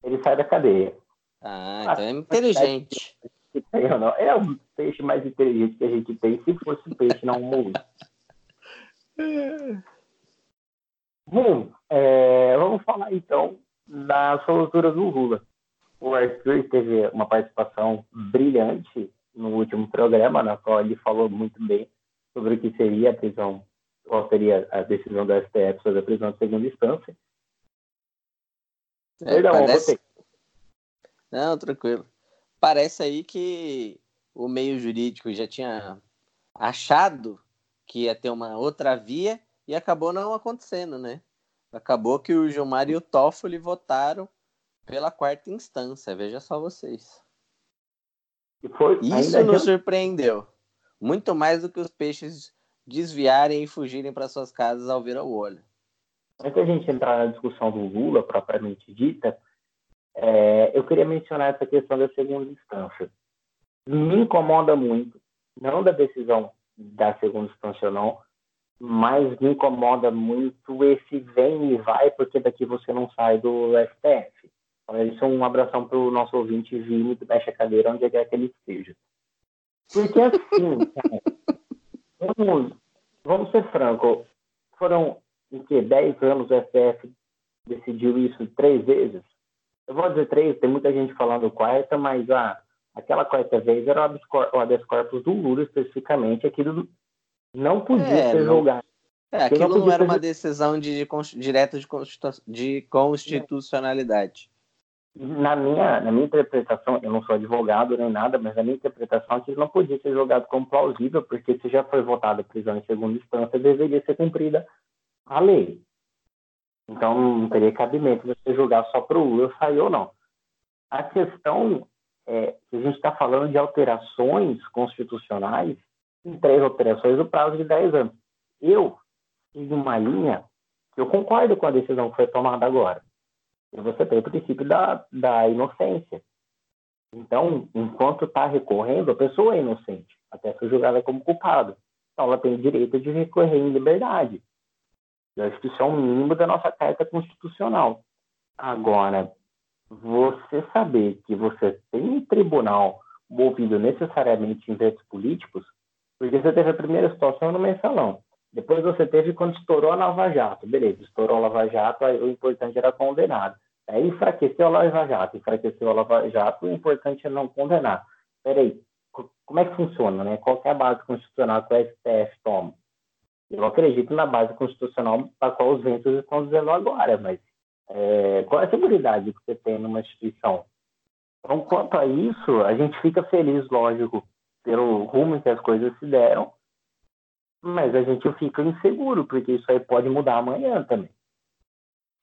Ele sai da cadeia. Ah, então é inteligente. É o peixe mais inteligente que a gente tem, se fosse peixe, não um Bom, é, vamos falar então da soltura do Lula. O Arthur teve uma participação brilhante no último programa, na qual ele falou muito bem sobre o que seria a prisão, qual seria a decisão da STF sobre a prisão de segunda instância. É, Perdão, parece... Não, tranquilo. Parece aí que o meio jurídico já tinha achado que ia ter uma outra via e acabou não acontecendo, né? Acabou que o Gilmar e o Toffoli votaram pela quarta instância, veja só vocês. Foi, Isso nos já... surpreendeu. Muito mais do que os peixes desviarem e fugirem para suas casas ao ver o olho. Antes da gente entrar na discussão do Lula, propriamente dita, é, eu queria mencionar essa questão da segunda instância. Me incomoda muito, não da decisão da segunda instância, não, mas me incomoda muito esse vem e vai, porque daqui você não sai do STF. Então, isso é um abração para o nosso ouvinte Vini, que mexe a cadeira onde quer que ele esteja. Porque assim, vamos, vamos ser franco, foram em que 10 anos o STF decidiu isso três vezes. Eu vou dizer três, tem muita gente falando quarta, mas ah, aquela quarta vez era o habeas corpus do Lula especificamente, aquilo não podia é, ser julgado. É, aquilo não, não era uma decisão de, de, direta de, de constitucionalidade. Na minha, na minha interpretação, eu não sou advogado nem nada, mas na minha interpretação, aquilo não podia ser julgado como plausível, porque se já foi votada a prisão em segunda instância, deveria ser cumprida a lei. Então, não teria cabimento você julgar só para o Lula sair ou não. A questão é que a gente está falando de alterações constitucionais em três operações no prazo de 10 anos. Eu sigo uma linha que eu concordo com a decisão que foi tomada agora. E você tem o princípio da, da inocência. Então, enquanto está recorrendo, a pessoa é inocente, até ser julgada como culpada. Então, ela tem o direito de recorrer em liberdade. Acho que isso é o mínimo da nossa carta constitucional. Agora, você saber que você tem um tribunal movido necessariamente em ventos políticos porque você teve a primeira situação no mensalão. Depois você teve quando estourou a Lava Jato. Beleza, estourou a Lava Jato, aí o importante era condenado. Aí enfraqueceu a Lava Jato, enfraqueceu a Lava Jato, o importante é não condenar. Peraí, como é que funciona, né? Qual é a base constitucional que o STF toma? Eu acredito na base constitucional para qual os ventos estão dizendo agora, mas é, qual é a segurança que você tem numa instituição? Então, quanto a isso, a gente fica feliz, lógico, pelo rumo que as coisas se deram, mas a gente fica inseguro, porque isso aí pode mudar amanhã também.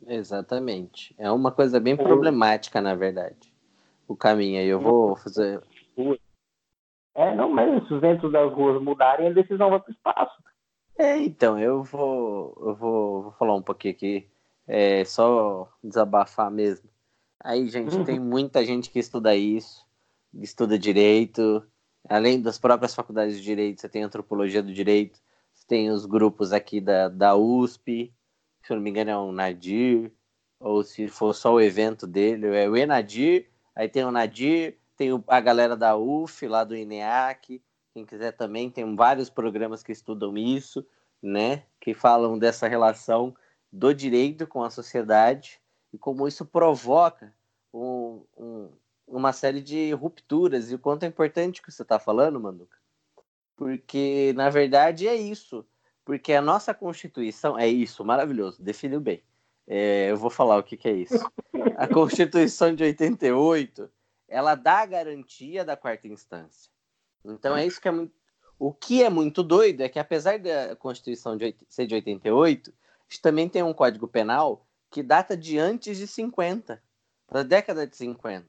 Exatamente. É uma coisa bem problemática, na verdade. O caminho aí, eu vou fazer. É, não, mas se os ventos das ruas mudarem, a decisão vai para o espaço. É, então, eu vou, eu vou, vou falar um pouquinho aqui, é, só desabafar mesmo. Aí, gente, uhum. tem muita gente que estuda isso, estuda direito, além das próprias faculdades de direito, você tem antropologia do direito, você tem os grupos aqui da, da USP, se eu não me engano é o Nadir, ou se for só o evento dele, é o Enadir, aí tem o Nadir, tem a galera da UF, lá do INEAC, quem quiser também, tem vários programas que estudam isso, né, que falam dessa relação do direito com a sociedade e como isso provoca um, um, uma série de rupturas. E o quanto é importante que você está falando, Manduca. Porque, na verdade, é isso. Porque a nossa Constituição é isso, maravilhoso, definiu bem. É, eu vou falar o que, que é isso. A Constituição de 88, ela dá a garantia da quarta instância. Então é isso que é muito. O que é muito doido é que, apesar da Constituição de, ser de 88, a gente também tem um Código Penal que data de antes de 50, da década de 50.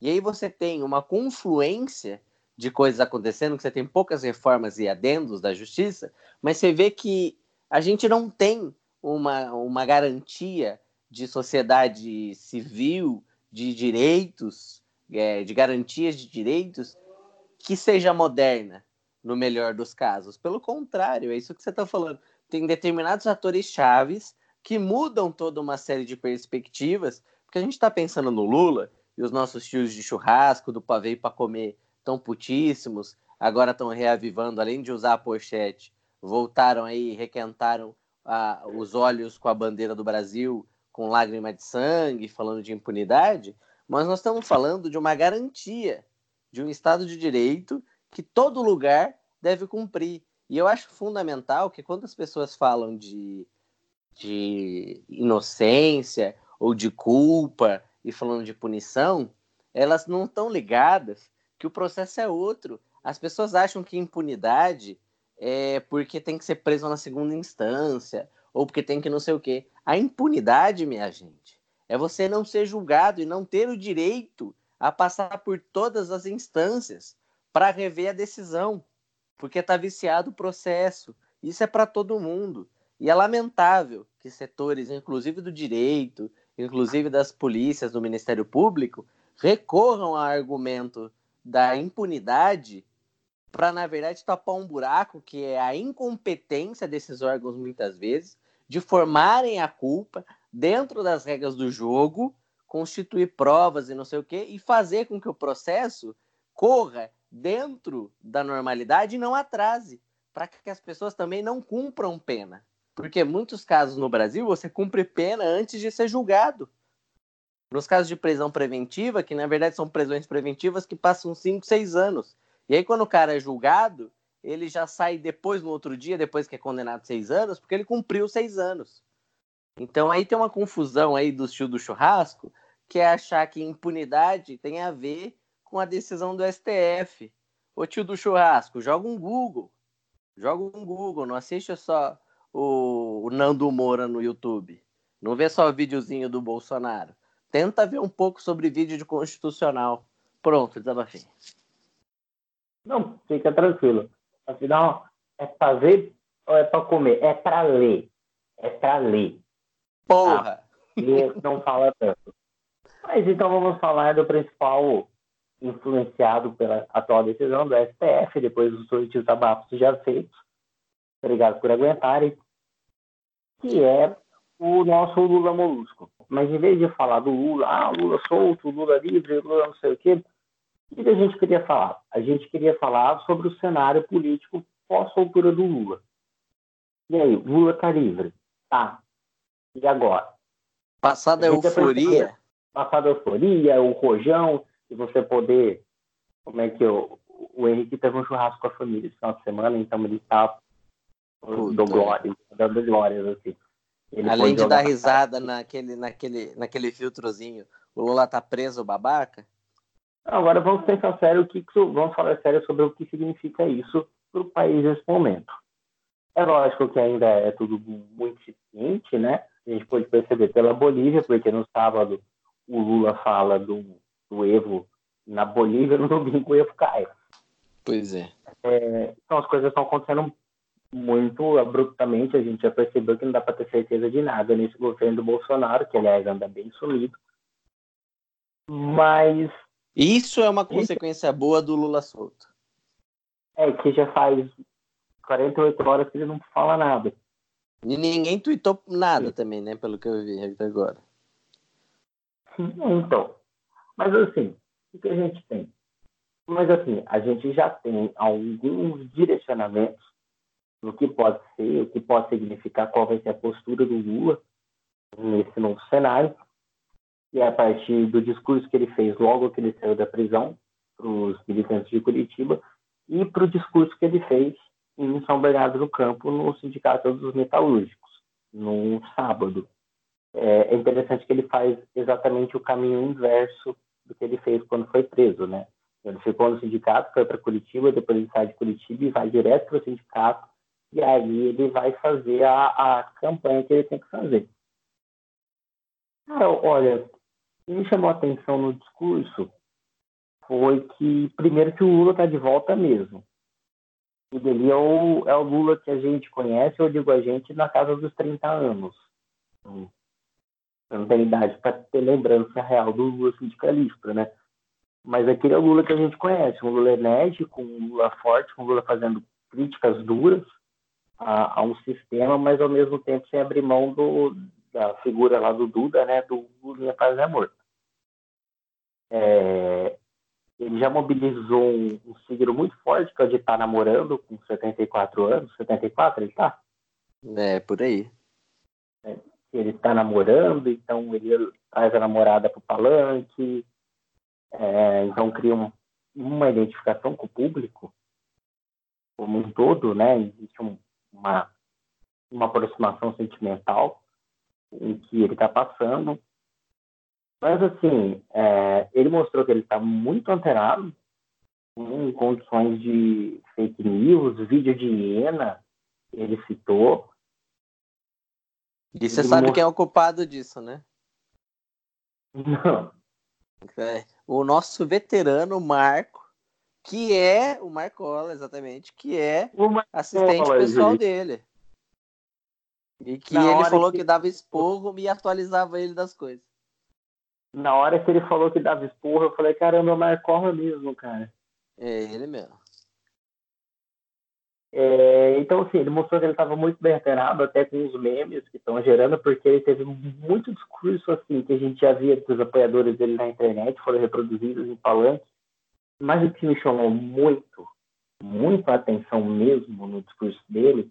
E aí você tem uma confluência de coisas acontecendo, que você tem poucas reformas e adendos da justiça, mas você vê que a gente não tem uma, uma garantia de sociedade civil, de direitos, é, de garantias de direitos, que seja moderna, no melhor dos casos. Pelo contrário, é isso que você está falando. Tem determinados atores chaves que mudam toda uma série de perspectivas, porque a gente está pensando no Lula, e os nossos tios de churrasco, do pavê para comer, tão putíssimos, agora estão reavivando, além de usar a pochete, voltaram aí, requentaram ah, os olhos com a bandeira do Brasil, com lágrima de sangue, falando de impunidade, mas nós estamos falando de uma garantia de um Estado de Direito que todo lugar deve cumprir. E eu acho fundamental que quando as pessoas falam de, de inocência ou de culpa e falando de punição, elas não estão ligadas que o processo é outro. As pessoas acham que impunidade é porque tem que ser preso na segunda instância ou porque tem que não sei o quê. A impunidade, minha gente, é você não ser julgado e não ter o direito a passar por todas as instâncias para rever a decisão, porque está viciado o processo. Isso é para todo mundo. E é lamentável que setores, inclusive do direito, inclusive das polícias, do Ministério Público, recorram ao argumento da impunidade para, na verdade, tapar um buraco que é a incompetência desses órgãos, muitas vezes, de formarem a culpa dentro das regras do jogo, constituir provas e não sei o quê, e fazer com que o processo corra dentro da normalidade e não atrase, para que as pessoas também não cumpram pena. Porque muitos casos no Brasil você cumpre pena antes de ser julgado. Nos casos de prisão preventiva, que na verdade são prisões preventivas que passam 5, 6 anos. E aí, quando o cara é julgado, ele já sai depois, no outro dia, depois que é condenado seis anos, porque ele cumpriu seis anos. Então aí tem uma confusão aí do tio do churrasco, que é achar que impunidade tem a ver com a decisão do STF. Ô tio do churrasco, joga um Google. Joga um Google, não assiste só o, o Nando Moura no YouTube. Não vê só o videozinho do Bolsonaro. Tenta ver um pouco sobre vídeo de constitucional. Pronto, desabafei. Não, fica tranquilo. Afinal, é pra ver ou é pra comer? É pra ler. É pra ler. Porra! Ah, não fala tanto. Mas então vamos falar do principal influenciado pela atual decisão do STF, depois dos suicídios abafos já feitos. Obrigado por aguentarem. Que é o nosso Lula Molusco. Mas em vez de falar do Lula, ah, Lula solto, Lula livre, Lula não sei o quê, o que a gente queria falar? A gente queria falar sobre o cenário político pós-soltura do Lula. E aí, Lula está livre? Tá. E agora? Passada a euforia. Passada a euforia, o rojão, e você poder. Como é que eu, o Henrique teve um churrasco com a família esse final de semana, então ele está dando glórias, dando glórias, assim. Ele Além de dar risada naquele, naquele, naquele filtrozinho, o Lula tá preso, babaca? Agora vamos pensar sério o que vamos falar sério sobre o que significa isso para o país nesse momento. É lógico que ainda é tudo muito incipiente, né? A gente pode perceber pela Bolívia, porque no sábado o Lula fala do, do Evo na Bolívia, no domingo o Evo cai. Pois é. é. Então as coisas estão acontecendo muito abruptamente, a gente já percebeu que não dá para ter certeza de nada nesse governo do Bolsonaro, que aliás anda bem sumido. Mas isso é uma consequência Isso. boa do Lula solto. É, que já faz 48 horas que ele não fala nada. E ninguém tweetou nada Sim. também, né? Pelo que eu vi até agora. Então. Mas assim, o que a gente tem? Mas assim, a gente já tem alguns direcionamentos do que pode ser, o que pode significar, qual vai ser a postura do Lula nesse novo cenário e a partir do discurso que ele fez logo que ele saiu da prisão para os militantes de Curitiba e para o discurso que ele fez em São Bernardo do Campo no Sindicato dos Metalúrgicos, no sábado. É, é interessante que ele faz exatamente o caminho inverso do que ele fez quando foi preso, né? Ele ficou no sindicato, foi para Curitiba, depois ele sai de Curitiba e vai direto para o sindicato, e aí ele vai fazer a, a campanha que ele tem que fazer. Cara, olha, que me chamou a atenção no discurso foi que, primeiro, que o Lula está de volta mesmo. O dele é o, é o Lula que a gente conhece, eu digo a gente, na casa dos 30 anos. Eu não tenho idade para ter lembrança real do Lula sindicalista, né? Mas aquele é o Lula que a gente conhece, um Lula enérgico, um Lula forte, um Lula fazendo críticas duras a, a um sistema, mas ao mesmo tempo sem abrir mão do, da figura lá do Duda, né, do Lulinha Paz e Amor. é, ele já mobilizou um, um signo muito forte, que é o de estar tá namorando com 74 anos. 74 ele tá? É, por aí. É, ele está namorando, então ele traz a namorada para o palanque, é, então cria um, uma identificação com o público como um todo, né? Existe um, uma, uma aproximação sentimental em que ele está passando. Mas, assim, é, ele mostrou que ele está muito antenado em condições de fake news, vídeo de hiena, ele citou. E você sabe quem é o culpado disso, né? Não. É, o nosso veterano Marco, que é o Marcola, exatamente, que é assistente pessoal gente. dele. E que Na ele falou que... que... dava esporro e atualizava ele das coisas. Na hora que ele falou que dava esporro, eu falei, caramba, é o Marcola mesmo, cara. É ele mesmo. É, então, assim, ele mostrou que ele estava muito bem antenado, até com os memes que estão gerando, porque ele teve muito discurso, assim, que a gente já via dos apoiadores dele na internet, foram reproduzidos em palanque. Mas o que me chamou muito, muito a atenção mesmo no discurso dele,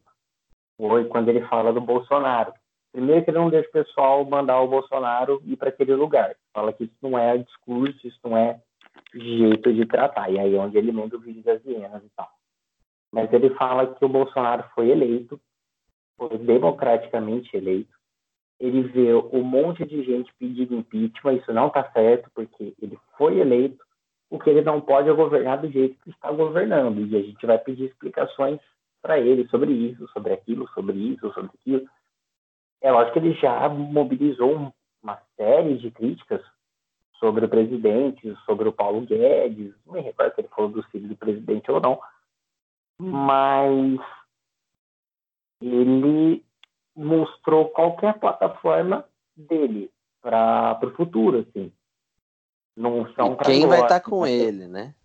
foi quando ele fala do Bolsonaro. Primeiro que ele não deixa o pessoal mandar o Bolsonaro ir para aquele lugar. Fala que isso não é discurso, isso não é jeito de tratar. E aí é onde ele manda o vídeo das hienas e tal mas ele fala que o Bolsonaro foi eleito, foi democraticamente eleito. Ele vê um monte de gente pedindo impeachment, isso não está certo, porque ele foi eleito, o que ele não pode é governar do jeito que está governando, e a gente vai pedir explicações para ele sobre isso, sobre aquilo, sobre isso, sobre aquilo. É lógico que ele já mobilizou uma série de críticas sobre o presidente, sobre o Paulo Guedes, não me recordo se ele falou do filho do presidente ou não, mas ele mostrou qualquer plataforma dele para o futuro, assim. Não são quem vai estar tá com ele, né?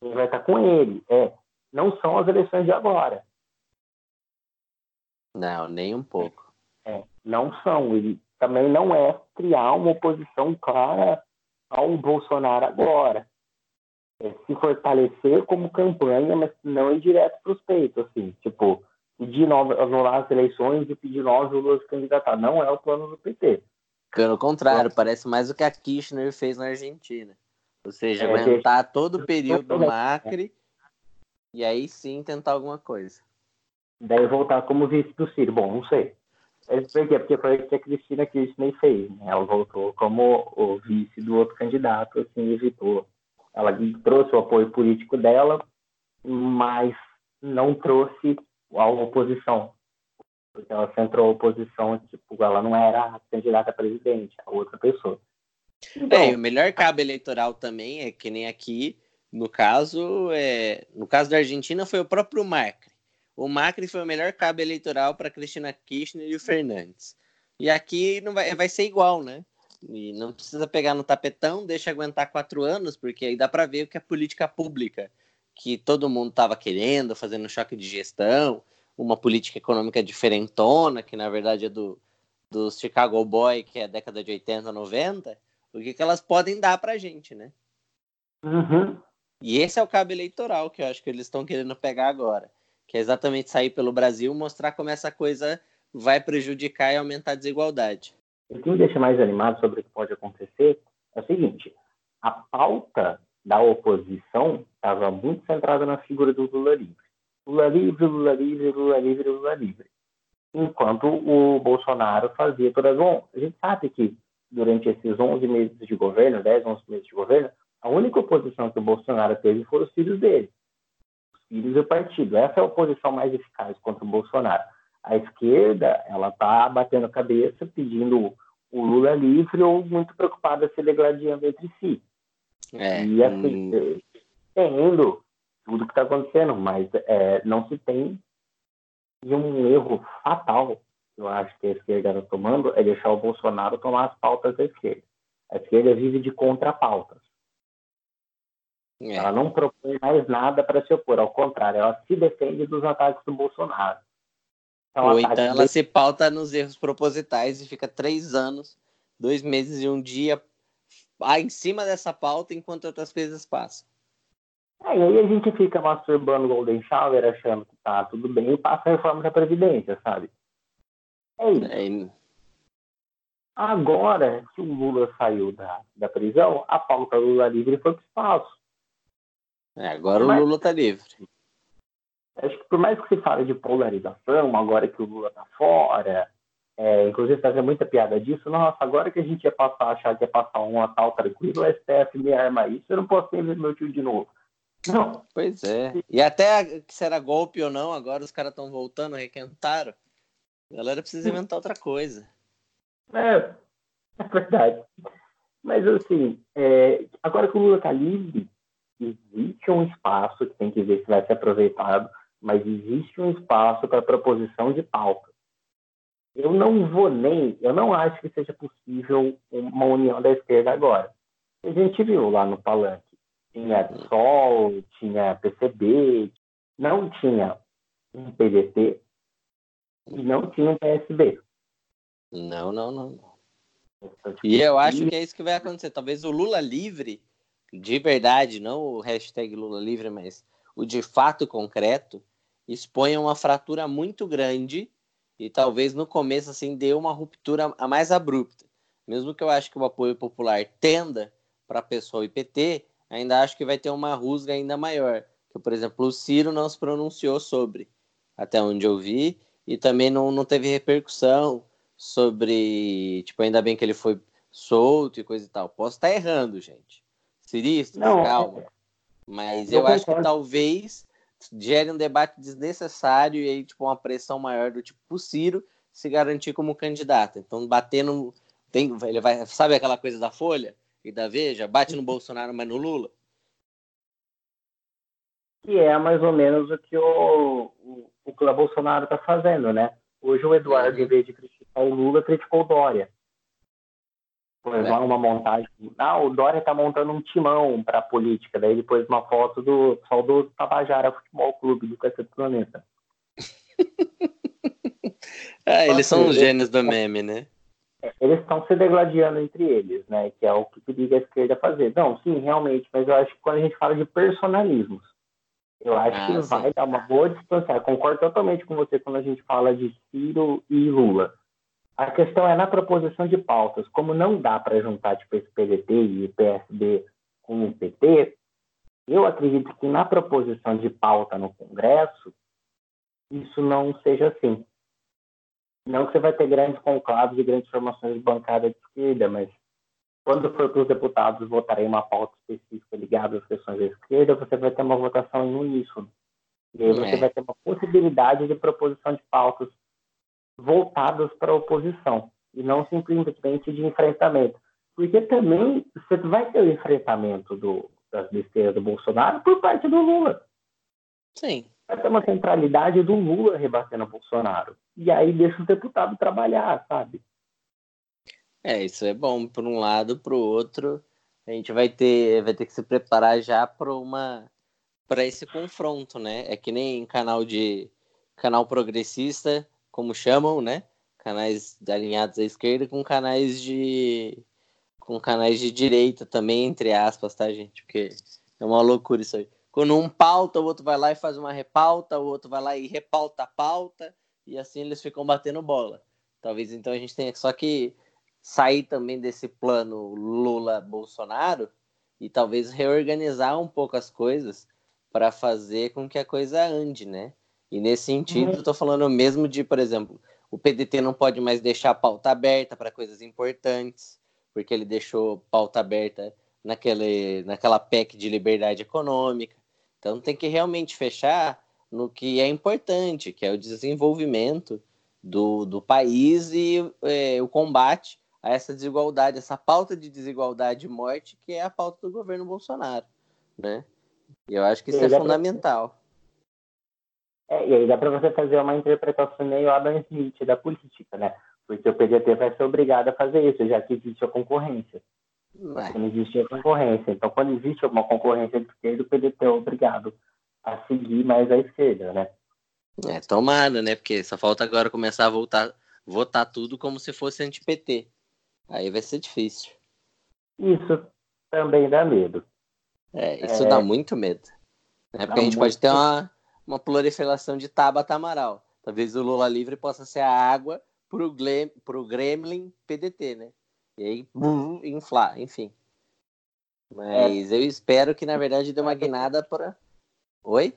Quem vai estar tá com ele, é. Não são as eleições de agora. Não, nem um pouco. É, não são. Ele também não é criar uma oposição clara ao Bolsonaro agora se fortalecer como campanha, mas não ir direto para os peitos, assim, tipo, pedir novas, anular as eleições e pedir novos Lula se candidatar. Não é o plano do PT. Pelo contrário, é. parece mais o que a Kirchner fez na Argentina. Ou seja, é, aguentar todo o período do Macri e aí sim tentar alguma coisa. Daí voltar como vice do Ciro. Bom, não sei. Por quê? Porque foi o que a Cristina Kirchner fez. Né? Ela voltou como o vice do outro candidato, assim, evitou ela trouxe o apoio político dela, mas não trouxe a oposição. Porque ela centrou a oposição, tipo, ela não era a candidata a presidente, a outra pessoa. Então, é, e o melhor cabo eleitoral também é que nem aqui, no caso, é, no caso da Argentina foi o próprio Macri. O Macri foi o melhor cabo eleitoral para Cristina Kirchner e o Fernandes. E aqui não vai, vai ser igual, né? E não precisa pegar no tapetão, deixa aguentar quatro anos, porque aí dá para ver o que é política pública, que todo mundo estava querendo, fazendo choque de gestão, uma política econômica diferentona, que na verdade é do, do Chicago Boy, que é a década de 80, 90, o que, que elas podem dar para a gente, né? Uhum. E esse é o cabo eleitoral que eu acho que eles estão querendo pegar agora, que é exatamente sair pelo Brasil mostrar como essa coisa vai prejudicar e aumentar a desigualdade. O que me deixa mais animado sobre o que pode acontecer é o seguinte: a pauta da oposição estava muito centrada na figura do Lula livre. Lula livre, Lula livre, Lula livre, Lula livre. Enquanto o Bolsonaro fazia todas. Bom, a gente sabe que durante esses 11 meses de governo, 10, 11 meses de governo, a única oposição que o Bolsonaro teve foram os filhos dele. Os filhos do partido. Essa é a oposição mais eficaz contra o Bolsonaro. A esquerda, ela está batendo cabeça, pedindo o Lula livre ou muito preocupada se degladiando entre si. É, e assim, hum... tendo tudo que está acontecendo, mas é, não se tem e um erro fatal que eu acho que a esquerda está tomando é deixar o Bolsonaro tomar as pautas da esquerda. A esquerda vive de contrapautas. É. Ela não propõe mais nada para se opor, ao contrário, ela se defende dos ataques do Bolsonaro. Então, Ou então ela se pauta nos erros propositais e fica três anos, dois meses e um dia em cima dessa pauta enquanto outras coisas passam. É, e aí a gente fica masturbando o Golden Shower, achando que tá tudo bem, e passa a reforma da Previdência, sabe? É isso. É, Agora que o Lula saiu da, da prisão, a pauta Lula livre foi o espaço. é, agora Mas- o Lula tá livre. Acho que por mais que se fale de polarização, agora que o Lula tá fora, é, inclusive fazer muita piada disso, nossa, agora que a gente ia passar, achar que ia passar um Natal tranquilo, o STF me arma isso, eu não posso ver meu tio de novo. Não, Pois é. E até se era golpe ou não, agora os caras estão voltando, requentaram. A galera precisa inventar outra coisa. É, é verdade. Mas assim, é, agora que o Lula está livre, existe um espaço que tem que ver se vai ser aproveitado, mas existe um espaço para proposição de pauta. Eu não vou nem, eu não acho que seja possível uma união da esquerda agora. A gente viu lá no palanque, tinha PSOL, tinha PCB, não tinha um PDT e não tinha um PSB. Não, não, não. não. Então, tipo, E eu acho que é isso que vai acontecer. Talvez o Lula livre, de verdade, não o hashtag Lula livre, mas o de fato concreto, exponha uma fratura muito grande e talvez no começo assim dê uma ruptura a mais abrupta. Mesmo que eu acho que o apoio popular tenda para PSOL e PT, ainda acho que vai ter uma rusga ainda maior. Que, por exemplo, o Ciro não se pronunciou sobre, até onde eu vi, e também não, não teve repercussão sobre, tipo, ainda bem que ele foi solto e coisa e tal. Posso estar errando, gente. Cirista, Não, calma. Mas eu eu acho que talvez gere um debate desnecessário e aí, tipo, uma pressão maior do tipo o Ciro se garantir como candidato. Então, batendo. Tem, ele vai, sabe aquela coisa da Folha e da Veja? Bate no Bolsonaro, mas no Lula? que é mais ou menos o que o, o, o Bolsonaro está fazendo, né? Hoje o Eduardo, Uhum. em vez de criticar o Lula, criticou o Dória. Pôs É. lá uma montagem. Ah, o Dória está montando um timão para a política. Daí ele pôs uma foto do saudoso Tabajara Futebol Clube do Cacete Planeta. Ah, eles são os gênios do meme, né? Eles estão se degladiando entre eles, né? Que é o que periga a esquerda fazer. Não, sim, realmente, mas eu acho que quando a gente fala de personalismos, eu acho Ah, que sim. vai dar uma boa distância. Concordo totalmente com você quando a gente fala de Ciro e Lula. A questão é na proposição de pautas. Como não dá para juntar tipo, esse PDT e o PSD com o PT, eu acredito que na proposição de pauta no Congresso, isso não seja assim. Não que você vai ter grandes conclaves e grandes formações de bancada de esquerda, mas quando for para os deputados votarem uma pauta específica ligada às questões da esquerda, você vai ter uma votação em uníssono. E aí você É. vai ter uma possibilidade de proposição de pautas voltadas para a oposição, e não simplesmente de enfrentamento. Porque também você vai ter o enfrentamento do, das besteiras do Bolsonaro por parte do Lula Sim. vai ter uma centralidade do Lula rebatendo o Bolsonaro. E aí deixa o deputado trabalhar, sabe? É, isso é bom por um lado, pro outro, a gente vai ter, vai ter que se preparar já para uma para esse confronto, né? É que nem canal de canal progressista, como chamam, né? Canais alinhados à esquerda com canais de com canais de direita também, entre aspas, tá, gente? Porque é uma loucura isso aí. Quando um pauta, o outro vai lá e faz uma repauta, o outro vai lá e repauta a pauta, e assim eles ficam batendo bola. Talvez então a gente tenha só que sair também desse plano Lula-Bolsonaro e talvez reorganizar um pouco as coisas para fazer com que a coisa ande, né? E nesse sentido, Uhum. tô falando mesmo de, por exemplo, o PDT não pode mais deixar a pauta aberta para coisas importantes, porque ele deixou pauta aberta naquele, naquela PEC de liberdade econômica. Então tem que realmente fechar no que é importante, que é o desenvolvimento do, do país e é, o combate a essa desigualdade, essa pauta de desigualdade e morte que é a pauta do governo Bolsonaro, né? E eu acho que isso é fundamental. É, e aí dá para você fazer uma interpretação meio Adam Smith da política, né? Porque o PDT vai ser obrigado a fazer isso, já que existe a concorrência. Vai. Não existe a concorrência. Então, quando existe uma concorrência de esquerda, o PDT é obrigado a seguir mais à esquerda, né? É, tomara, né? Porque só falta agora começar a voltar, votar tudo como se fosse anti-PT. Aí vai ser difícil. Isso também dá medo. É, isso é... dá muito medo. Né? Porque a gente muito... pode ter uma, uma proliferação de Tabata Amaral. Talvez o Lula livre possa ser a água pro, Glem, pro Gremlin PDT, né? E aí, bum, inflar, enfim. Mas é. eu espero que, na verdade, dê uma guinada para. Oi?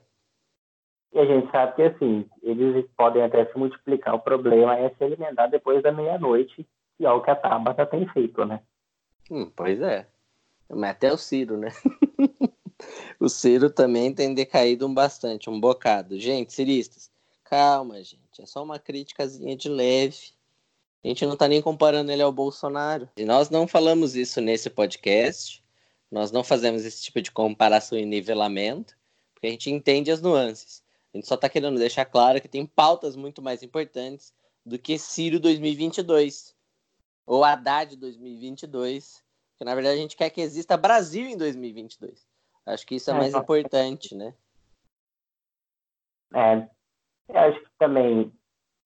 E a gente sabe que, assim, eles podem até se multiplicar. O problema é se alimentar depois da meia-noite, que é o que a Tabata tem feito, né? Hum, pois é. Mas até o Ciro, né? o Ciro também tem decaído um bastante, um bocado. Gente, ciristas, calma, gente. É só uma criticazinha de leve. A gente não tá nem comparando ele ao Bolsonaro. E nós não falamos isso nesse podcast. Nós não fazemos esse tipo de comparação e nivelamento, porque a gente entende as nuances. A gente só está querendo deixar claro que tem pautas muito mais importantes do que Ciro 2022 ou Haddad 2022, que na verdade a gente quer que exista Brasil em 2022. Acho que isso é, é mais importante, né? É, eu acho que também,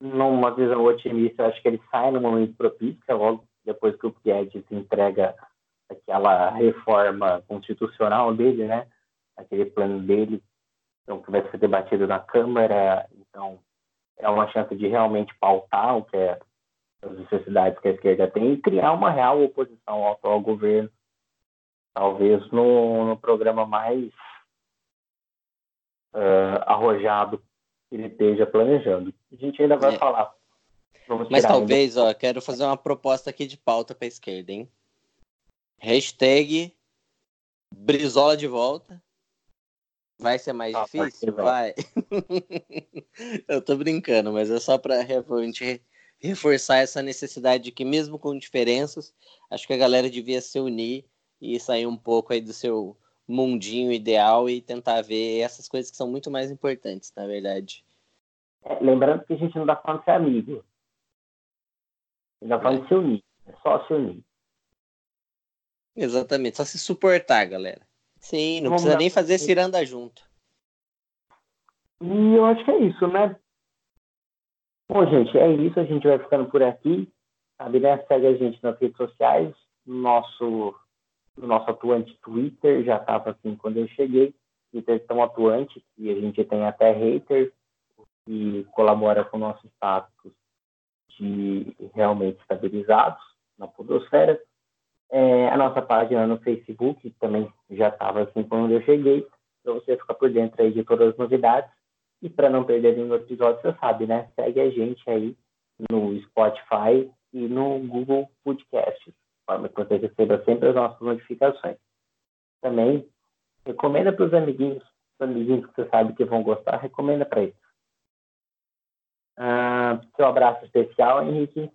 numa visão otimista, acho que ele sai no momento propício, é logo depois que o Guedes entrega aquela reforma constitucional dele, né? Aquele plano dele então, que vai ser debatido na Câmara. Então, é uma chance de realmente pautar o que é as necessidades que a esquerda tem e criar uma real oposição ao atual governo, talvez no, no programa mais uh, arrojado que ele esteja planejando. A gente ainda vai é. falar. Vamos Mas talvez, ainda. ó, quero fazer uma proposta aqui de pauta para a esquerda, hein? Hashtag Brizola de volta. Vai ser mais ah, difícil? Vai. Eu tô brincando, mas é só para realmente reforçar essa necessidade de que, mesmo com diferenças, acho que a galera devia se unir e sair um pouco aí do seu mundinho ideal e tentar ver essas coisas que são muito mais importantes, na verdade. É, lembrando que a gente não dá falando de ser amigo. A gente tá falando é. de se unir. É só se unir. Exatamente, só se suportar, galera. Sim, não Vamos precisa nem fazer ciranda junto. E eu acho que é isso, né? Bom, gente, é isso. A gente vai ficando por aqui. Sabe, né? Segue a gente nas redes sociais. Nosso, nosso atuante Twitter já estava assim quando eu cheguei. Twitter tão atuante que a gente tem até hater que colabora com o nosso status de realmente estabilizados na podosfera. É, a nossa página no Facebook também já estava assim quando eu cheguei, para você ficar por dentro aí de todas as novidades. E para não perder nenhum episódio, você sabe, né? Segue a gente aí no Spotify e no Google Podcasts, forma que você receba sempre as nossas notificações. Também recomenda para os amiguinhos, os amiguinhos que você sabe que vão gostar, recomenda para eles. Ah, seu abraço especial, Henrique.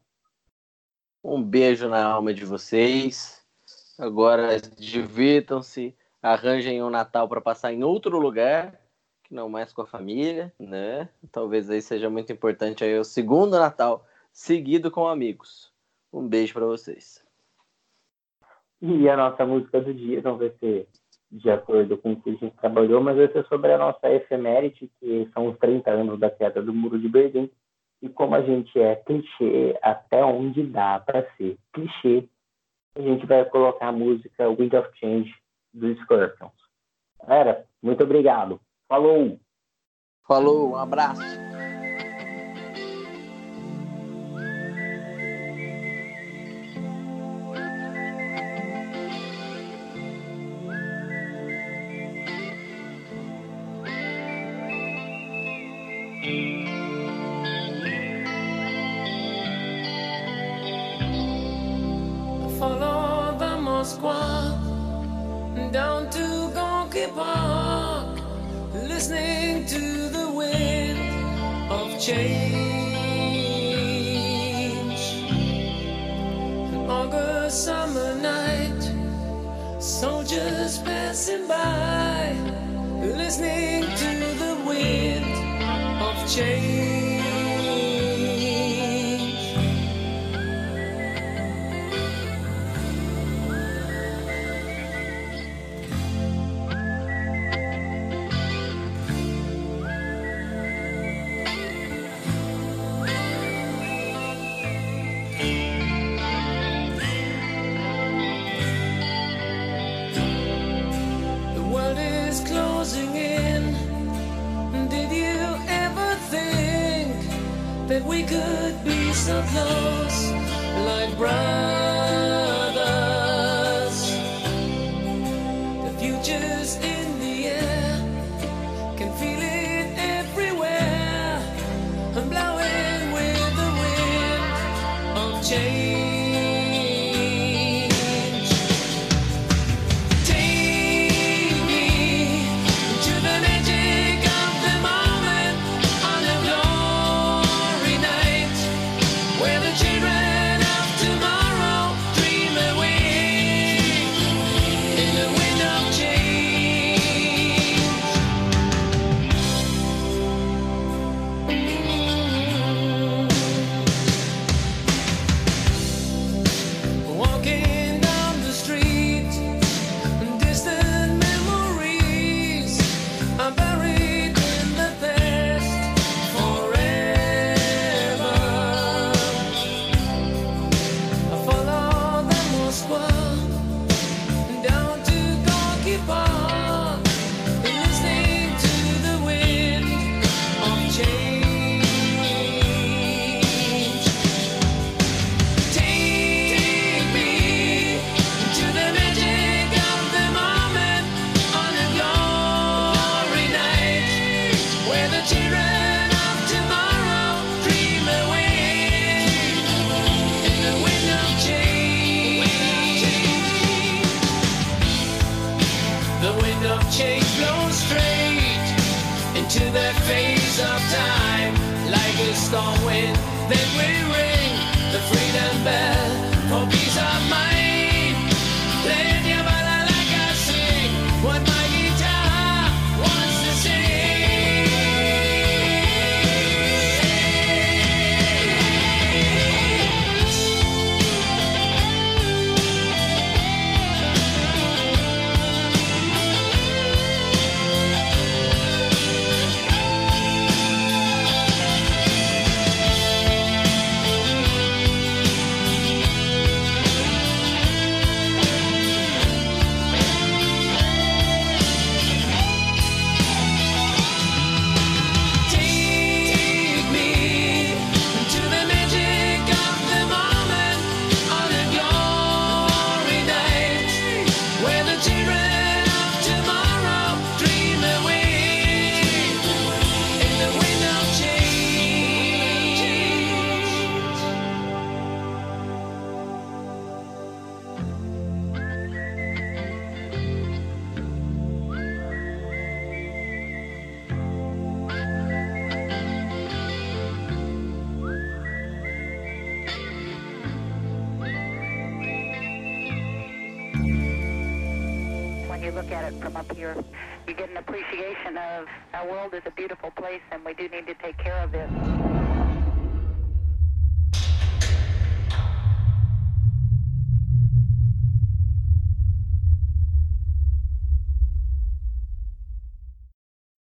Um beijo na alma de vocês. Agora divirtam-se, arranjem um Natal para passar em outro lugar, que não mais com a família, né? Talvez aí seja muito importante aí o segundo Natal seguido com amigos. Um beijo para vocês. E a nossa música do dia não vai ser de acordo com o que a gente trabalhou, mas vai ser sobre a nossa efeméride, que são os 30 anos da queda do Muro de Berlim. E como a gente é clichê até onde dá para ser clichê, a gente vai colocar a música Wind of Change dos Scorpions. Galera, muito obrigado. Falou! Falou, um abraço! rain. Face of time, like a storm wind.